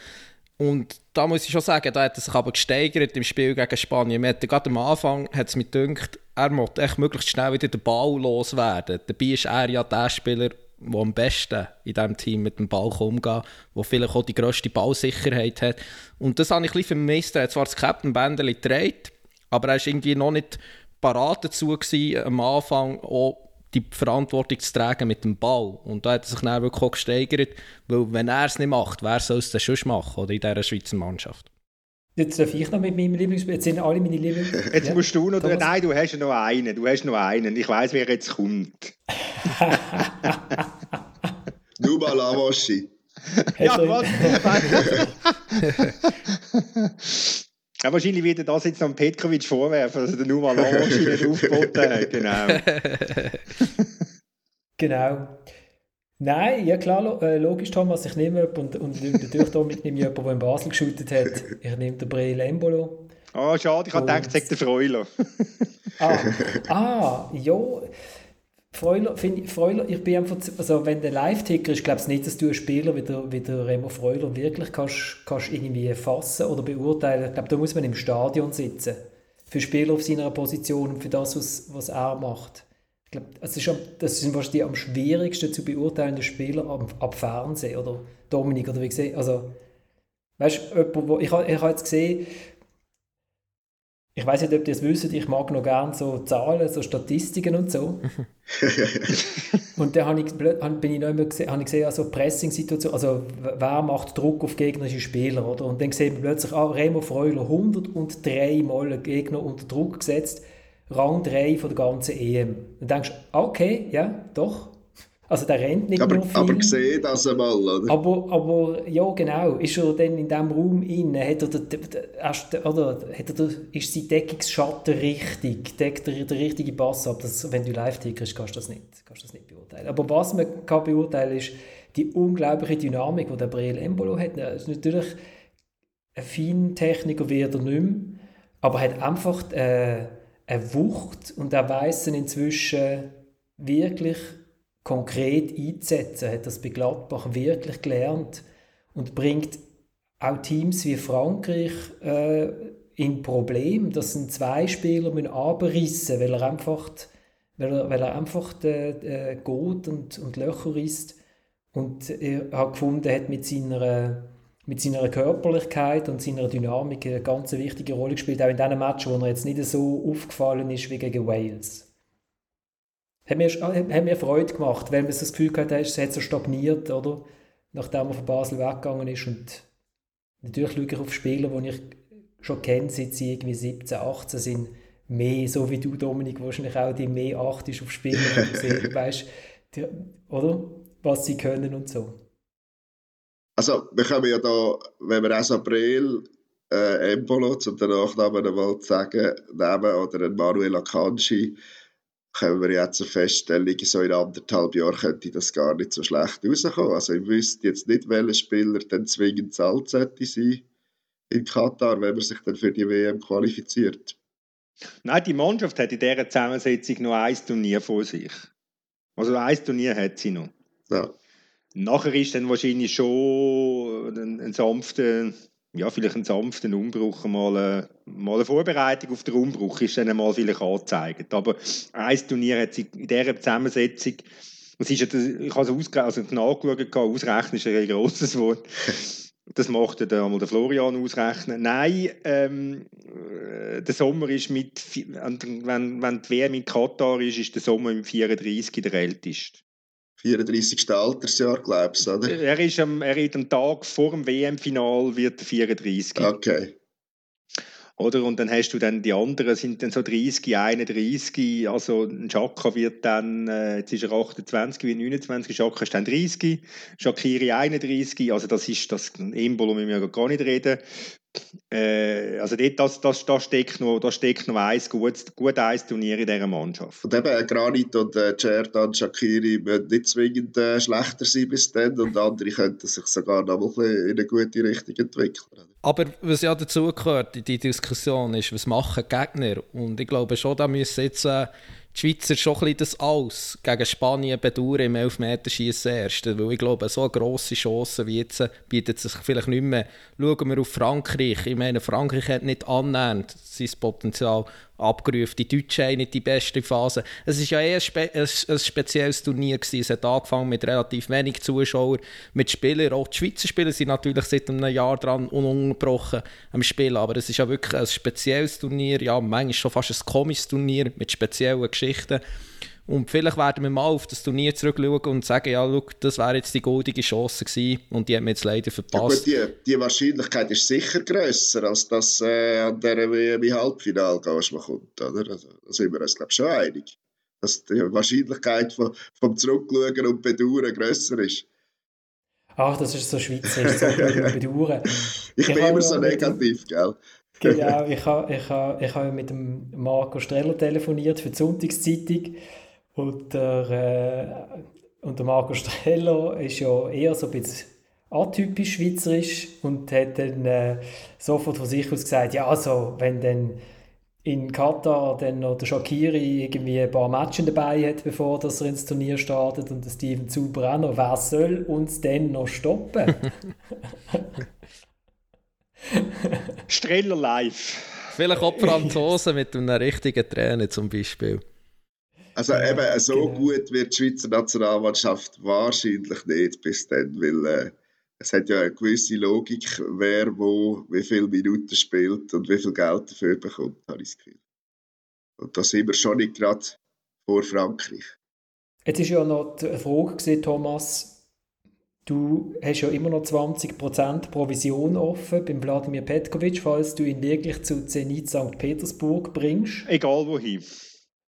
Und da muss ich schon sagen, da hat er sich aber gesteigert im Spiel gegen Spanien. Man hat gerade am Anfang hat es mir gedacht, er muss echt möglichst schnell wieder den Ball loswerden. Dabei ist er ja der Spieler, der am besten in diesem Team mit dem Ball umgeht, der vielleicht auch die grösste Ballsicherheit hat. Und das habe ich ein bisschen vermisst. Er hat zwar das Captain Bändeli gedreht, aber er war irgendwie noch nicht parat dazu gewesen, am Anfang auch die Verantwortung zu tragen mit dem Ball. Und da hat er sich dann wirklich auch gesteigert, weil wenn er es nicht macht, wer soll es denn schon machen oder in dieser Schweizer Mannschaft? Jetzt darf ich noch mit meinem Lieblingsspieler. Jetzt sind alle meine Lieblingsspieler. Jetzt ja. musst du noch. Thomas. Nein, du hast noch einen. Du hast noch einen. Ich weiß, wer jetzt kommt. Nuba Lavoschi. ja, was? ja, wahrscheinlich wird er das jetzt an Petkovic vorwerfen, dass er den Nuba Lavoschi nicht aufgeboten hat. Genau. genau. Nein, ja klar, äh, logisch Thomas, ich nehme jemanden und, und natürlich Dominik nehme ich jemanden, der in Basel geschootet hat. Ich nehme den Breel Embolo. Ah, oh, schade, ich habe gedacht, es der Freuler. ah, ah, ja. Freuler, find, Freuler, ich bin einfach, also wenn der Live-Ticker ist, glaube ich nicht, dass du einen Spieler wie der, wie der Remo Freuler wirklich kannst, kannst irgendwie fassen oder beurteilen. Ich glaube, da muss man im Stadion sitzen. Für Spieler auf seiner Position und für das, was, was er macht glaube, das, ist, das sind wahrscheinlich die am schwierigsten zu beurteilenden Spieler am, am Fernsehen, oder Dominik, oder wie gesehen. Also, weißt du, ich, ich habe jetzt gesehen, ich weiß nicht, ob ihr das wisst, ich mag noch gerne so Zahlen, so Statistiken und so. und dann habe ich, bin ich noch immer gesehen, habe ich gesehen, also Pressing-Situation, also wer macht Druck auf gegnerische Spieler, oder? Und dann sehen wir plötzlich, ah, Remo Freuler, 103 Mal Gegner unter Druck gesetzt Rang 3 von der ganzen EM. Dann denkst du, okay, ja, doch. Also der rennt nicht aber, nur viel. Aber gesehen das einmal, oder? Aber, aber ja, genau. Ist er dann in diesem Raum innen? Hat er, den, oder, hat er den, ist sein Deckungsschatten richtig? Deckt er den richtigen Pass ab? Das, wenn du live tickerst, kannst du das nicht, kannst das nicht beurteilen. Aber was man kann beurteilen ist die unglaubliche Dynamik, die der Breel Embolo hat. Er ist natürlich ein Feintechniker, wie er nicht mehr, aber hat einfach... Äh, eine Wucht und er weiß inzwischen wirklich konkret einzusetzen, hat das bei Gladbach wirklich gelernt und bringt auch Teams wie Frankreich äh, in Problem. Das sind zwei Spieler müssen abreißen, weil er einfach, weil er, weil er einfach äh, geht und, und Löcher isst. Und er hat gefunden, er hat mit seiner mit seiner Körperlichkeit und seiner Dynamik eine ganz wichtige Rolle gespielt, auch in diesen Matchen, wo er jetzt nicht so aufgefallen ist wie gegen Wales. Hat mir, hat mir Freude gemacht, weil man das Gefühl hat, es hat so stagniert, oder? Nachdem er von Basel weggegangen ist. Und natürlich schaue ich auf Spieler, die ich schon kenne, seit sie irgendwie 17, 18 sind, mehr, so wie du, Dominik, wahrscheinlich auch die mehr achtest auf Spieler, die weißt, die, oder? Was sie können und so. Also, wir können ja da, wenn wir auch April äh, Embolo zum den Nachnamen einmal sagen, nehmen, oder ein Manuel Akanji, können wir jetzt eine Feststellung, so in anderthalb Jahren könnte das gar nicht so schlecht rauskommen. Also ich wüsste jetzt nicht, welcher Spieler dann zwingend zahlt sollte sein in Katar, wenn man sich dann für die WM qualifiziert. Nein, die Mannschaft hat in dieser Zusammensetzung noch ein Turnier vor sich. Also ein Turnier hat sie noch. Ja. Nachher ist dann wahrscheinlich schon ein, ein sanfter ja, vielleicht einen sanften Umbruch, mal eine, mal eine Vorbereitung auf den Umbruch ist dann mal vielleicht angezeigt. Aber ein Turnier hat sich in dieser Zusammensetzung, es ist ja, ich habe es also nachgeschaut, ausrechnen ist ein grosses Wort, das macht dann einmal der Florian ausrechnen. Nein, ähm, der Sommer ist mit, wenn, wenn die WM in Katar ist, ist der Sommer mit 34 der älteste. 34. Altersjahr, glaubst du, oder? Er ist am, er ist am Tag vor dem WM-Final wird 34. Okay. Oder? Und dann hast du dann die anderen, sind dann so 30, 31, also ein Chaka wird dann, äh, jetzt ist er 28, wie 29, Chaka ist dann 30, Shakiri 31, also das ist das Embolo, müssen wir gar nicht reden. Äh, also dort, das, das, das, steckt noch, das steckt noch ein gut, gut ein Turnier in dieser Mannschaft. Und eben Granit und äh, Cerdan, Shakiri müssen nicht zwingend äh, schlechter sein bis dann und andere könnten sich sogar noch mal in eine gute Richtung entwickeln. Aber was ja dazu gehört in die Diskussion ist, was machen Gegner? Und ich glaube schon, da müssen jetzt... Äh, die Schweizer schon ein bisschen das Aus gegen Spanien bedauern im Elfmeterschießen erst. Weil ich glaube, so eine grosse Chance wie jetzt bietet sich vielleicht nicht mehr. Schauen wir auf Frankreich. Ich meine, Frankreich hat nicht annähernd sein Potenzial abgerufen. Die Deutschen haben nicht die beste Phase. Es war ja eher spe ein, ein, spezielles Turnier. Gewesen. Es hat angefangen mit relativ wenig Zuschauern, mit Spielern. Auch die Schweizer Spieler sind natürlich seit einem Jahr dran ununterbrochen am Spielen. Aber es ist ja wirklich ein spezielles Turnier. Ja, manchmal schon fast ein komisches Turnier mit speziellen Geschichten. Und vielleicht werden wir mal auf das Turnier zurückschauen und sagen, ja, schau, das wäre jetzt die goldige Chance gewesen und die haben wir jetzt leider verpasst. Ja, gut, die, die, Wahrscheinlichkeit ist sicher grösser, als dass äh, an der WM Halbfinale gehst, man kommt, oder? Also, da sind wir uns, glaube ich, schon einig. Dass die Wahrscheinlichkeit von, vom Zurückschauen und Bedauern grösser ist. Ach, das ist so schweizerisch, so bedauern. Ich, ich bin immer so negativ, gell? Genau, ich habe ich ha, ich ha mit dem Marco Streller telefoniert für die Sonntagszeitung und der, äh, und der Marco Streller ist ja eher so ein bisschen atypisch schweizerisch und hat dann äh, sofort von sich aus gesagt, ja, also wenn dann in Katar dann noch der Shakiri irgendwie ein paar Matches dabei hat, bevor das er ins Turnier startet und der Steven Zuber auch noch, wer soll uns denn noch stoppen? Streller live. Vielleicht auch die Franzosen mit einem richtigen Trainer zum Beispiel. Also eben, so genau. gut wird die Schweizer Nationalmannschaft wahrscheinlich nicht bis dann, weil äh, es hat ja eine gewisse Logik, wer wo wie viele Minuten spielt und wie viel Geld dafür bekommt, habe ich das Gefühl. Und da sind wir schon nicht gerade vor Frankreich. Jetzt ist ja noch die Frage Thomas, du hast ja immer noch 20% Provision offen beim Wladimir Petkovic, falls du ihn wirklich zu Zenit St. Petersburg bringst. Egal wohin.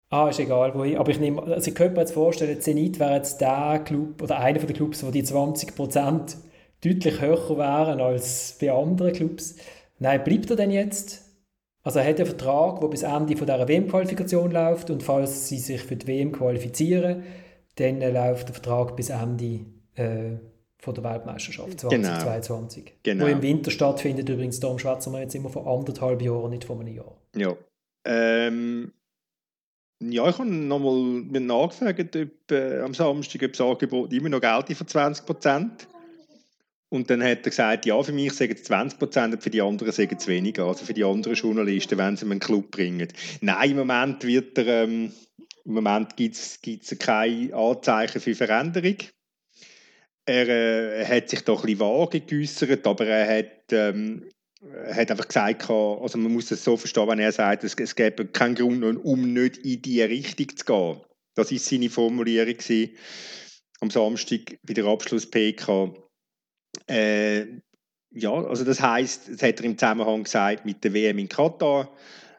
Ah, ist egal, wohin. Aber ich nehme, also ich könnte mir jetzt vorstellen, Zenit wäre jetzt der Club oder einer der Clubs, wo die 20% deutlich höher wären als bei anderen Clubs. Nein, bleibt er denn jetzt? Also er hat einen Vertrag, der bis Ende von dieser WM-Qualifikation läuft und falls sie sich für die WM qualifizieren, dann läuft der Vertrag bis Ende äh, von der Weltmeisterschaft 2022. Genau. genau. Wo im Winter stattfindet übrigens, darum schwätzen wir jetzt immer von anderthalb Jahren, nicht von einem Jahr. Ja. Ähm, ja, ich habe nochmal nachgefragt, ob äh, am Samstag ob das Angebot immer noch Geld von 20 Prozent. Und dann hat er gesagt, ja, für mich sagen es 20 Prozent, für die anderen sagen es weniger. Also für die anderen Journalisten, wenn sie einen Club bringen. Nein, im Moment wird er, ähm, im Moment gibt es keine Anzeichen für Veränderung. Er, äh, hat sich da ein bisschen vage geäußert, aber er hat ähm, hat einfach gesagt, also man muss es so verstehen, wenn er sagt, es, es gäbe keinen Grund, um nicht in diese Richtung zu gehen. Das war seine Formulierung gewesen, am Samstag bei der Abschluss-PK. Äh, ja, also das heißt, das hat er im Zusammenhang gesagt mit der WM in Katar.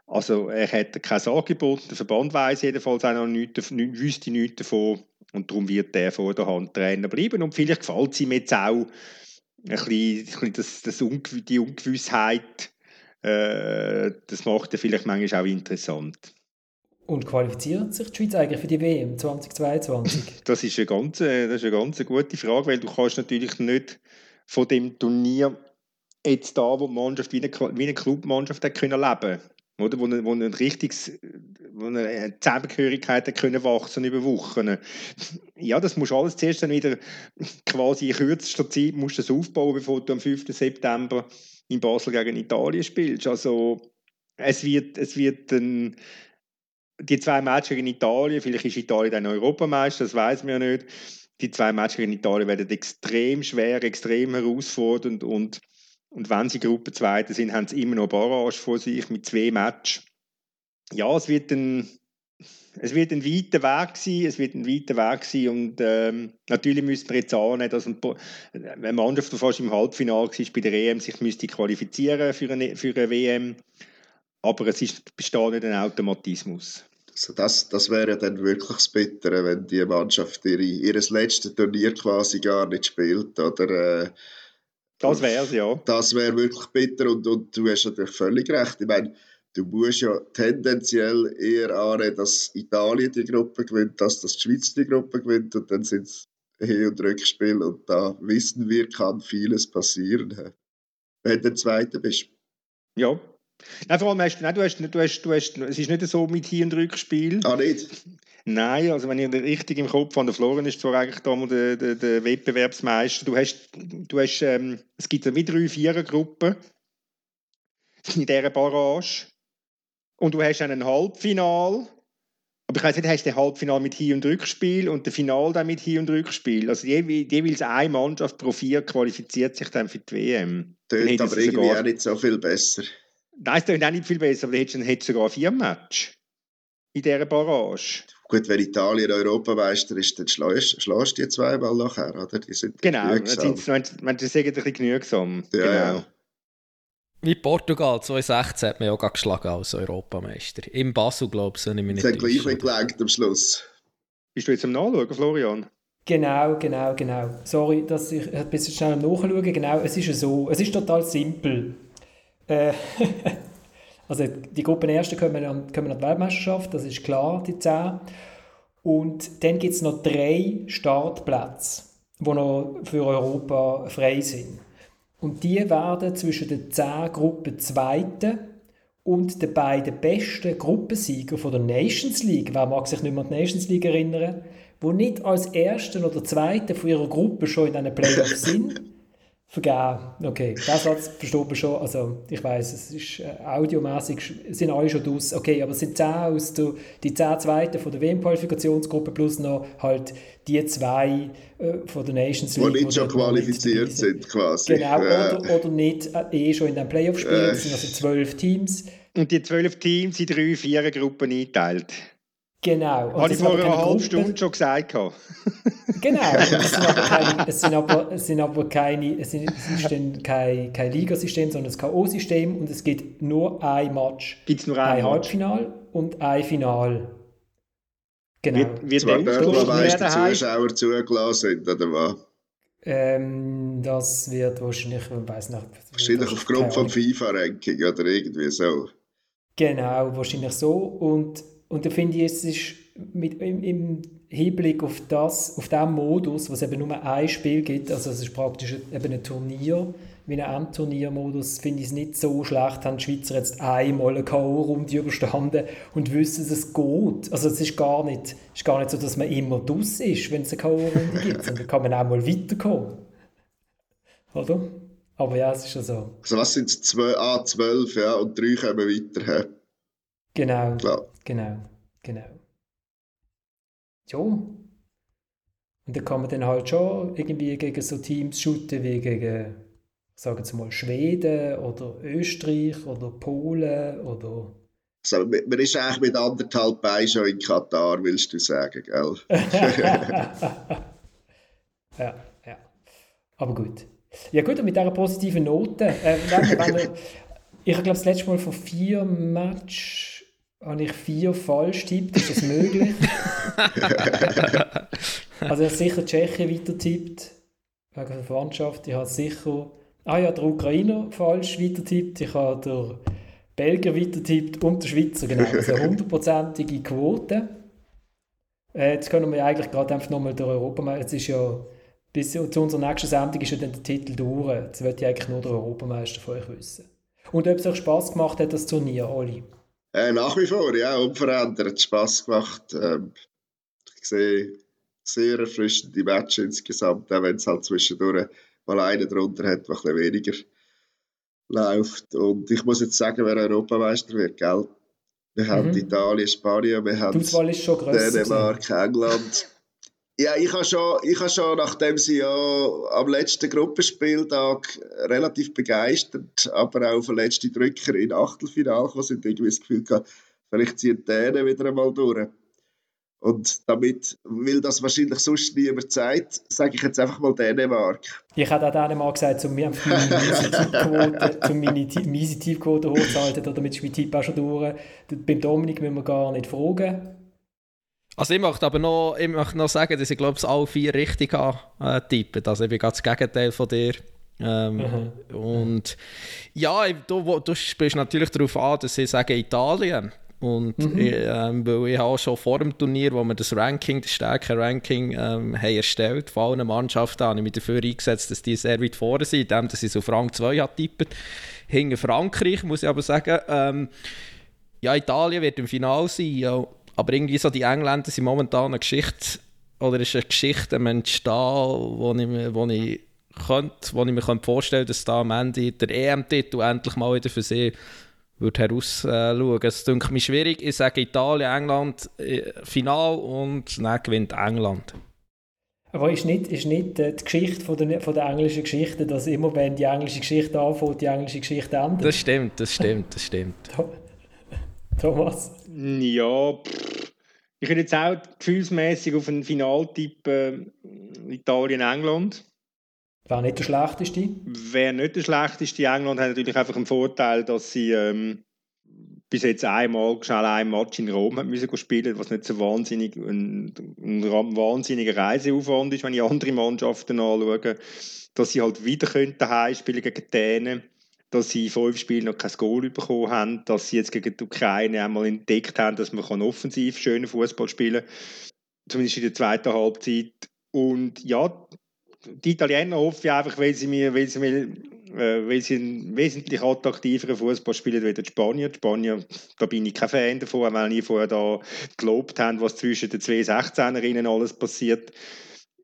Also er hätte kein Angebot, der Verband weiß jedenfalls auch noch nichts, nicht, wüsste nichts davon und darum wird er vor der Hand Trainer bleiben und vielleicht gefällt es ihm jetzt auch, ein bisschen, das, das Ungew die Ungewissheit, äh, das macht er vielleicht manchmal auch interessant. Und qualifiziert sich die Schweiz eigentlich für die WM 2022? Das ist eine ganz, das ist eine ganz gute Frage, weil du kannst natürlich nicht von dem Turnier jetzt da, wo die Mannschaft wie eine, wie eine Clubmannschaft hat können leben oder? Wo, wo ein richtiges, wo eine Zusammengehörigkeit können wachsen über Wochen. Ja, das musst du alles zuerst dann wieder quasi in kürzester Zeit musst das aufbauen, bevor du am 5. September in Basel gegen Italien spielst. Also es wird, es wird ein, die zwei Matches gegen Italien, vielleicht ist Italien dann Europameister, das weiß man ja nicht. Die zwei Matches gegen Italien werden extrem schwer, extrem herausfordernd und und wenn sie Gruppenzweite sind, haben sie immer noch Barrage vor sich mit zwei Matches. Ja, es wird ein, es wird ein weiter Weg sein, es wird ein weiter Weg sein und ähm, natürlich müssen wir jetzt annehmen, dass ein, eine Mannschaft, fast im Halbfinale war bei der EM, sich müsste qualifizieren für eine, für eine WM, aber es ist, besteht nicht ein Automatismus. Also das, das wäre dann wirklich das Bittere, wenn die Mannschaft ihr letztes Turnier quasi gar nicht spielt, oder äh, das wäre es, ja. Das wäre wirklich bitter und, und du hast natürlich völlig recht. Ich meine, du musst ja tendenziell eher annehmen, dass Italien die Gruppe gewinnt, dass die Schweiz die Gruppe gewinnt und dann sind es Hin- und Rückspiel und da wissen wir, kann vieles passieren, wenn du Zweiter bist. Ja. Nein, vor allem hast, nein, du hast, du hast, du hast, es ist nicht so mit Hin- und Rückspiel. Ah, nicht? Nein, also wenn ich richtig im Kopf habe, der Florian ist zwar eigentlich da der, der, der Wettbewerbsmeister. Du hast, du hast ähm, es gibt ja wie drei, vier Gruppen in dieser Barrage. Und du hast ein Halbfinal. Aber ich weiß nicht, hast du ein Halbfinal mit Hin- und Rückspiel und das Final dann mit Hin- und Rückspiel. Also jeweils eine Mannschaft pro vier qualifiziert sich dann für die WM. Tönt aber irgendwie sogar... auch nicht so viel besser. Nein, es tönt auch nicht viel besser, aber dann hättest du sogar vier Matches in dieser Barrage. Gut, wenn Italien Europameister ist, dann schlägst, du die zweimal nachher, oder? Die sind genau, wenn, wenn sie sagen, ein bisschen genügsam. Ja, genau. Ja. Wie Portugal 2016 hat man ja auch geschlagen als Europameister. Im Basel, glaube ich, mich nicht Das hat gleich nicht gelangt am Schluss. Bist du jetzt am Nachschauen, Florian? Genau, genau, genau. Sorry, dass ich ein bisschen schnell am Nachschauen. Genau, es ist so. Es ist total simpel. Äh, Also die Gruppenersten kommen an, kommen an die Weltmeisterschaft, das ist klar, die 10. Und dann gibt es noch drei Startplätze, die noch für Europa frei sind. Und die werden zwischen den 10 Gruppenzweiten und den beiden besten Gruppensiegern von der Nations League, wer mag sich nicht mehr an die Nations League erinnern, die nicht als Ersten oder Zweiten von ihrer Gruppe schon in einem Playoff sind, vergeben. Okay, das Satz versteht man schon. Also, ich weiß, es ist äh, audiomäßig, sind alle schon draus. Okay, aber es sind 10 aus der, die 10 Zweiten von der WM-Qualifikationsgruppe plus noch halt die zwei äh, von der Nations League. Die nicht schon qualifiziert sind, quasi. Genau, ja. oder, oder nicht äh, eh schon in den Playoff spielen. Äh. Das sind also zwölf Teams. Und die zwölf Teams sind drei, vier Gruppen eingeteilt. Genau. Habe ich vor einer halben Stunde schon gesagt. genau. Es sind aber keine, es sind aber, es sind aber keine, es sind, es ist kein, kein Ligasystem, sondern ein K.O.-System und es gibt nur ein Match. Gibt es nur ein, ein Halbfinal und ein Final. Genau. Wird, wird Zwar wo meiste Zuschauer zugelassen sind, oder was? Ähm, das wird wahrscheinlich, ich weiß nicht. Wahrscheinlich aufgrund vom FIFA-Ranking oder irgendwie so. Genau, wahrscheinlich so. Und und da finde ich, es ist mit, im, im Hinblick auf das, auf diesen Modus, was eben nur ein Spiel gibt, also es ist praktisch eben ein Turnier, wie ein Endturniermodus, finde ich es nicht so schlecht, haben die Schweizer jetzt einmal eine K.O.-Runde überstanden und wissen, dass es geht. Also es ist gar nicht, ist gar nicht so, dass man immer dus ist, wenn es eine K.O.-Runde gibt, sondern kann man auch mal weiterkommen. Oder? Aber ja, es ist ja so. Also was sind es? Ah, zwölf, ja, und drei kommen weiter. Genau. Klar. Genau, genau. Ja. Und da kann man dann halt schon irgendwie gegen so Teams shooten wie gegen, sagen wir mal, Schweden oder Österreich oder Polen oder... Also, man ist eigentlich mit anderthalb Beinen schon in Katar, willst du sagen, gell? ja, ja. Aber gut. Ja gut, und mit dieser positiven Note, äh, wenn, wenn wir, ich glaube, das letzte Mal von vier Matches habe ich vier falsch tippt, ist das möglich? also ich habe sicher Tschechien weiter tippt, wegen der Verwandtschaft. Ich habe sicher, ah ja, der Ukrainer falsch weiter tippt. Ich habe der Belgier weiter tippt und der Schweizer, genau. Also eine hundertprozentige Quote. Äh, jetzt können wir eigentlich gerade einfach nochmal der Europameister, jetzt ist ja, bis zu unserer nächsten Sendung ist ja dann der Titel durch. Jetzt möchte ich eigentlich nur der Europameister von euch wissen. Und ob es euch Spass gemacht hat, das Turnier, Oli? Äh, nach wie vor, ja, unverändert. Spass gemacht. Ähm, ich sehe sehr erfrischende Matches insgesamt, auch wenn es halt zwischendurch mal einen drunter hat, der ein bisschen weniger läuft. Und ich muss jetzt sagen, wer Europameister wird, gell? Wir mhm. haben Italien, Spanien, wir haben Dänemark, England. Ja, ich habe schon, ich habe schon, nachdem sie ja am letzten Gruppenspieltag relativ begeistert, aber auch auf den letzten Drücker in Achtelfinale gekommen sind, irgendwie das Gefühl gehabt, vielleicht ziehen die Dänen wieder einmal durch. Und damit, weil das wahrscheinlich sonst niemand sagt, sage ich jetzt einfach mal Dänemark. Ich hätte auch Dänemark gesagt, um meine Tiefquote hochzuhalten, damit ist mein Tipp auch schon durch. Beim Dominik müssen wir gar nicht fragen. Also ich möchte aber noch, ich möchte noch sagen, dass ich glaube, es alle vier richtig habe, äh, tippen. Also ich bin ganz das Gegenteil von dir. Ähm, mhm. Und ja, du, du spielst natürlich darauf an, dass ich sage Italien. Und mhm. ich, ähm, weil ich habe schon vor dem Turnier, wo wir das Ranking, das Stärke-Ranking ähm, haben erstellt, von allen Mannschaften, habe ich mich dafür eingesetzt, dass die sehr weit vorne sind, indem dass ich so Rang 2 habe tippt. Hinter Frankreich, muss ich aber sagen, ähm, ja, Italien wird im Finale sein, ja, aber irgendwie so die Engländer sind momentan eine Geschichte, oder ist eine Geschichte am Entstehen, wo ich, wo ich könnte, wo ich mir vorstellen könnte, dass da am Ende der EM-Titel endlich mal wieder für sie würde herausschauen. Es klingt mir schwierig. Ich sage Italien, England, äh, Final und dann gewinnt England. Aber ist nicht, ist nicht die Geschichte von der, von der englischen Geschichte, dass immer wenn die englische Geschichte anfängt, die englische Geschichte endet? Das stimmt, das stimmt, das stimmt. Thomas? Ja, pff. ich würde jetzt auch gefühlsmäßig auf einen Finaltipp äh, Italien-England. Wäre nicht der schlechteste? Wäre nicht der schlechteste. England hat natürlich einfach einen Vorteil, dass sie ähm, bis jetzt einmal schnell ein Match in Rom haben müssen spielen, was nicht so wahnsinnig ein, ein wahnsinniger Reiseaufwand ist, wenn ich andere Mannschaften anschaue, dass sie halt wieder daheim spielen gegen Dänen, dass sie in fünf Spielen noch kein Goal bekommen haben, dass sie jetzt gegen die Ukraine einmal entdeckt haben, dass man offensiv schönen Fußball spielen kann, zumindest in der zweiten Halbzeit. Und ja, die Italiener hoffe ich einfach, weil sie mir, weil sie mir äh, weil sie einen wesentlich attraktiveren Fußball spielen als die Spanier. Die Spanier, da bin ich kein Fan davon, weil nie vorher da gelobt haben, was zwischen den zwei 16erinnen alles passiert.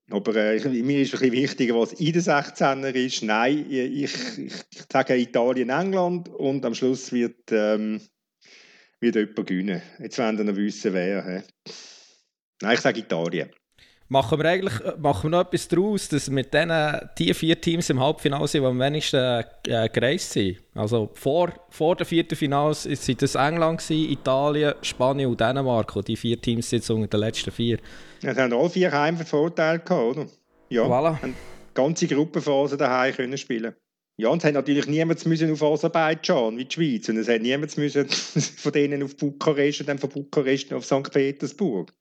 Aber äh, mir ist ein bisschen wichtiger, was in den 16er ist. Nein, ich, ich, ich sage Italien, England und am Schluss wird, ähm, wird jemand gewinnen. Jetzt werden wir wissen, wer. He? Nein, ich sage Italien machen wir eigentlich äh, machen wir noch etwas daraus, dass mit diesen die vier Teams im Halbfinale sind, die am wenigsten äh, gereist sind. Also vor, vor den vierten Finals waren das England, gewesen, Italien, Spanien und Dänemark. Und die vier Teams sind unter den letzten vier. Ja, sie haben alle vier Heim Vorteile gehabt, oder? Ja, voilà. haben ganze Gruppenphase daheim können spielen. Ja, und es hat natürlich niemand müssen auf Aserbaidschan wie die Schweiz. Und es hat niemand müssen von denen auf Bukarest und dann von Bukarest auf St. Petersburg.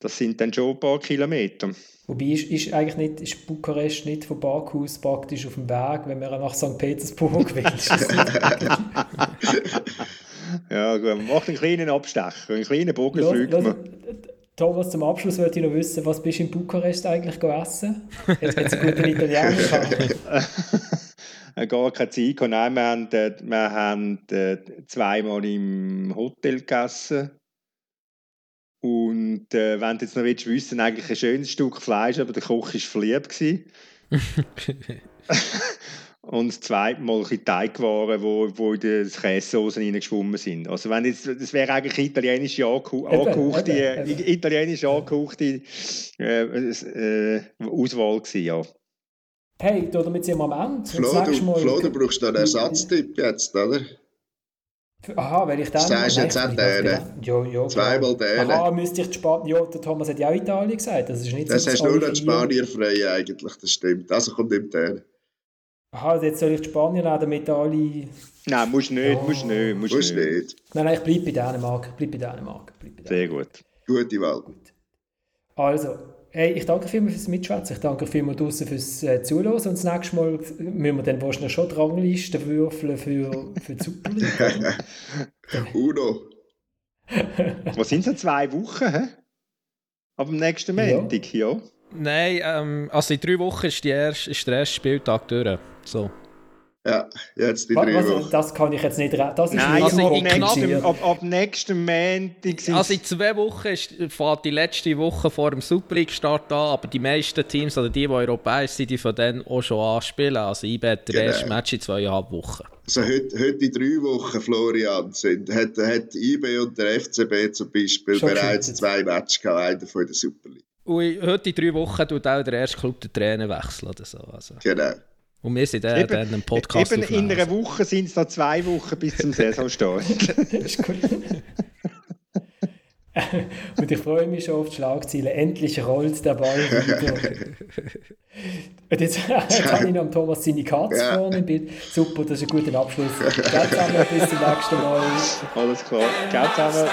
Das sind dann schon ein paar Kilometer. Wobei ist, ist eigentlich nicht, ist Bukarest nicht von Baku aus praktisch auf dem Weg, wenn man nach St. Petersburg will. ja, gut, macht einen kleinen Abstecher, einen kleinen Bogen los, fliegt man. Thomas, zum Abschluss wollte ich noch wissen, was bist du in Bukarest eigentlich gegessen? Jetzt hat es einen guten Italiener gehabt. gar keine Zeit Nein, wir haben, äh, wir haben äh, zweimal im Hotel gegessen und äh, wenn du jetzt noch willst, wissen, eigentlich ein schönes Stück Fleisch, aber der Koch war verliebt. und das zweite Mal ein Teigwaren, wo, wo in die Käsesoßen reingeschwommen sind. Also wenn jetzt, das wäre eigentlich italienisch angehauchte, äh, italienisch angehauchte äh, äh, Auswahl gewesen, ja. Hey, damit sind wir am Ende. Flo, du, Flo, du brauchst einen Ersatztipp jetzt, oder? Aha, weil ich dann... Sagst du jetzt auch Dänen? Ja, ja. Zweimal Dänen. Aha, müsste ich die Spanier... Ja, der Thomas hat ja auch Italien gesagt. Das ist nicht das so, hast nur die Spanier frei eigentlich, das stimmt. Also kommt im Dänen. Aha, also jetzt soll ich die Spanier nehmen, damit alle... Nein, musst nicht, ja. musst nicht, musst, musst nicht. nicht. Nein, nein, ich bleibe bei Dänemark. Ich bleibe bei Dänemark. Bleib bei Dänemark. Sehr gut. Gute Wahl. Gut. Also, Hey, ich danke vielmals fürs Mitschwätzen. Ich danke vielmals draußen fürs äh, Zuhören. Und das nächste Mal müssen wir dann wahrscheinlich schon die Rangliste würfeln für, für die Superliga. Uno. Was sind so zwei Wochen? Hä? Ab dem nächsten Montag, ja. ja. Nein, ähm, also in drei Wochen ist, die erste, ist der erste Spieltag durch. So. Ja, jetzt die Was, drei was, Wochen. das kann ich jetzt nicht... Das ist Nein, nicht also ab, nächstem, ab, ab nächsten Montag Also in zwei Wochen ist, fährt die letzte Woche vor dem Super League-Start an, aber die meisten Teams, oder die, die europäisch sind, die von denen auch schon anspielen. Also IB hat das Genau. erste Match in zweieinhalb Wochen. Also heute, heute in drei Wochen, Florian, sind, hat, hat IB und der FCB zum Beispiel Schon bereits geschüttet. zwei Matches gehabt, einer von der Super League. Und heute in drei Wochen tut auch der erste Club den Trainer wechseln oder so. Also. Genau. Und wir sind dann, dann im Podcast eben in aufnehmen. einer Woche sind es noch zwei Wochen bis zum Saisonstart. Das ist gut. Und ich freue mich schon auf die Schlagziele. Endlich rollt der Ball wieder. Und jetzt, jetzt habe ich noch Thomas seine Katze Ja. vorne im Bild. Super, das ist ein guter Abschluss. Ciao zusammen, bis zum nächsten Mal. Alles klar. Ciao zusammen.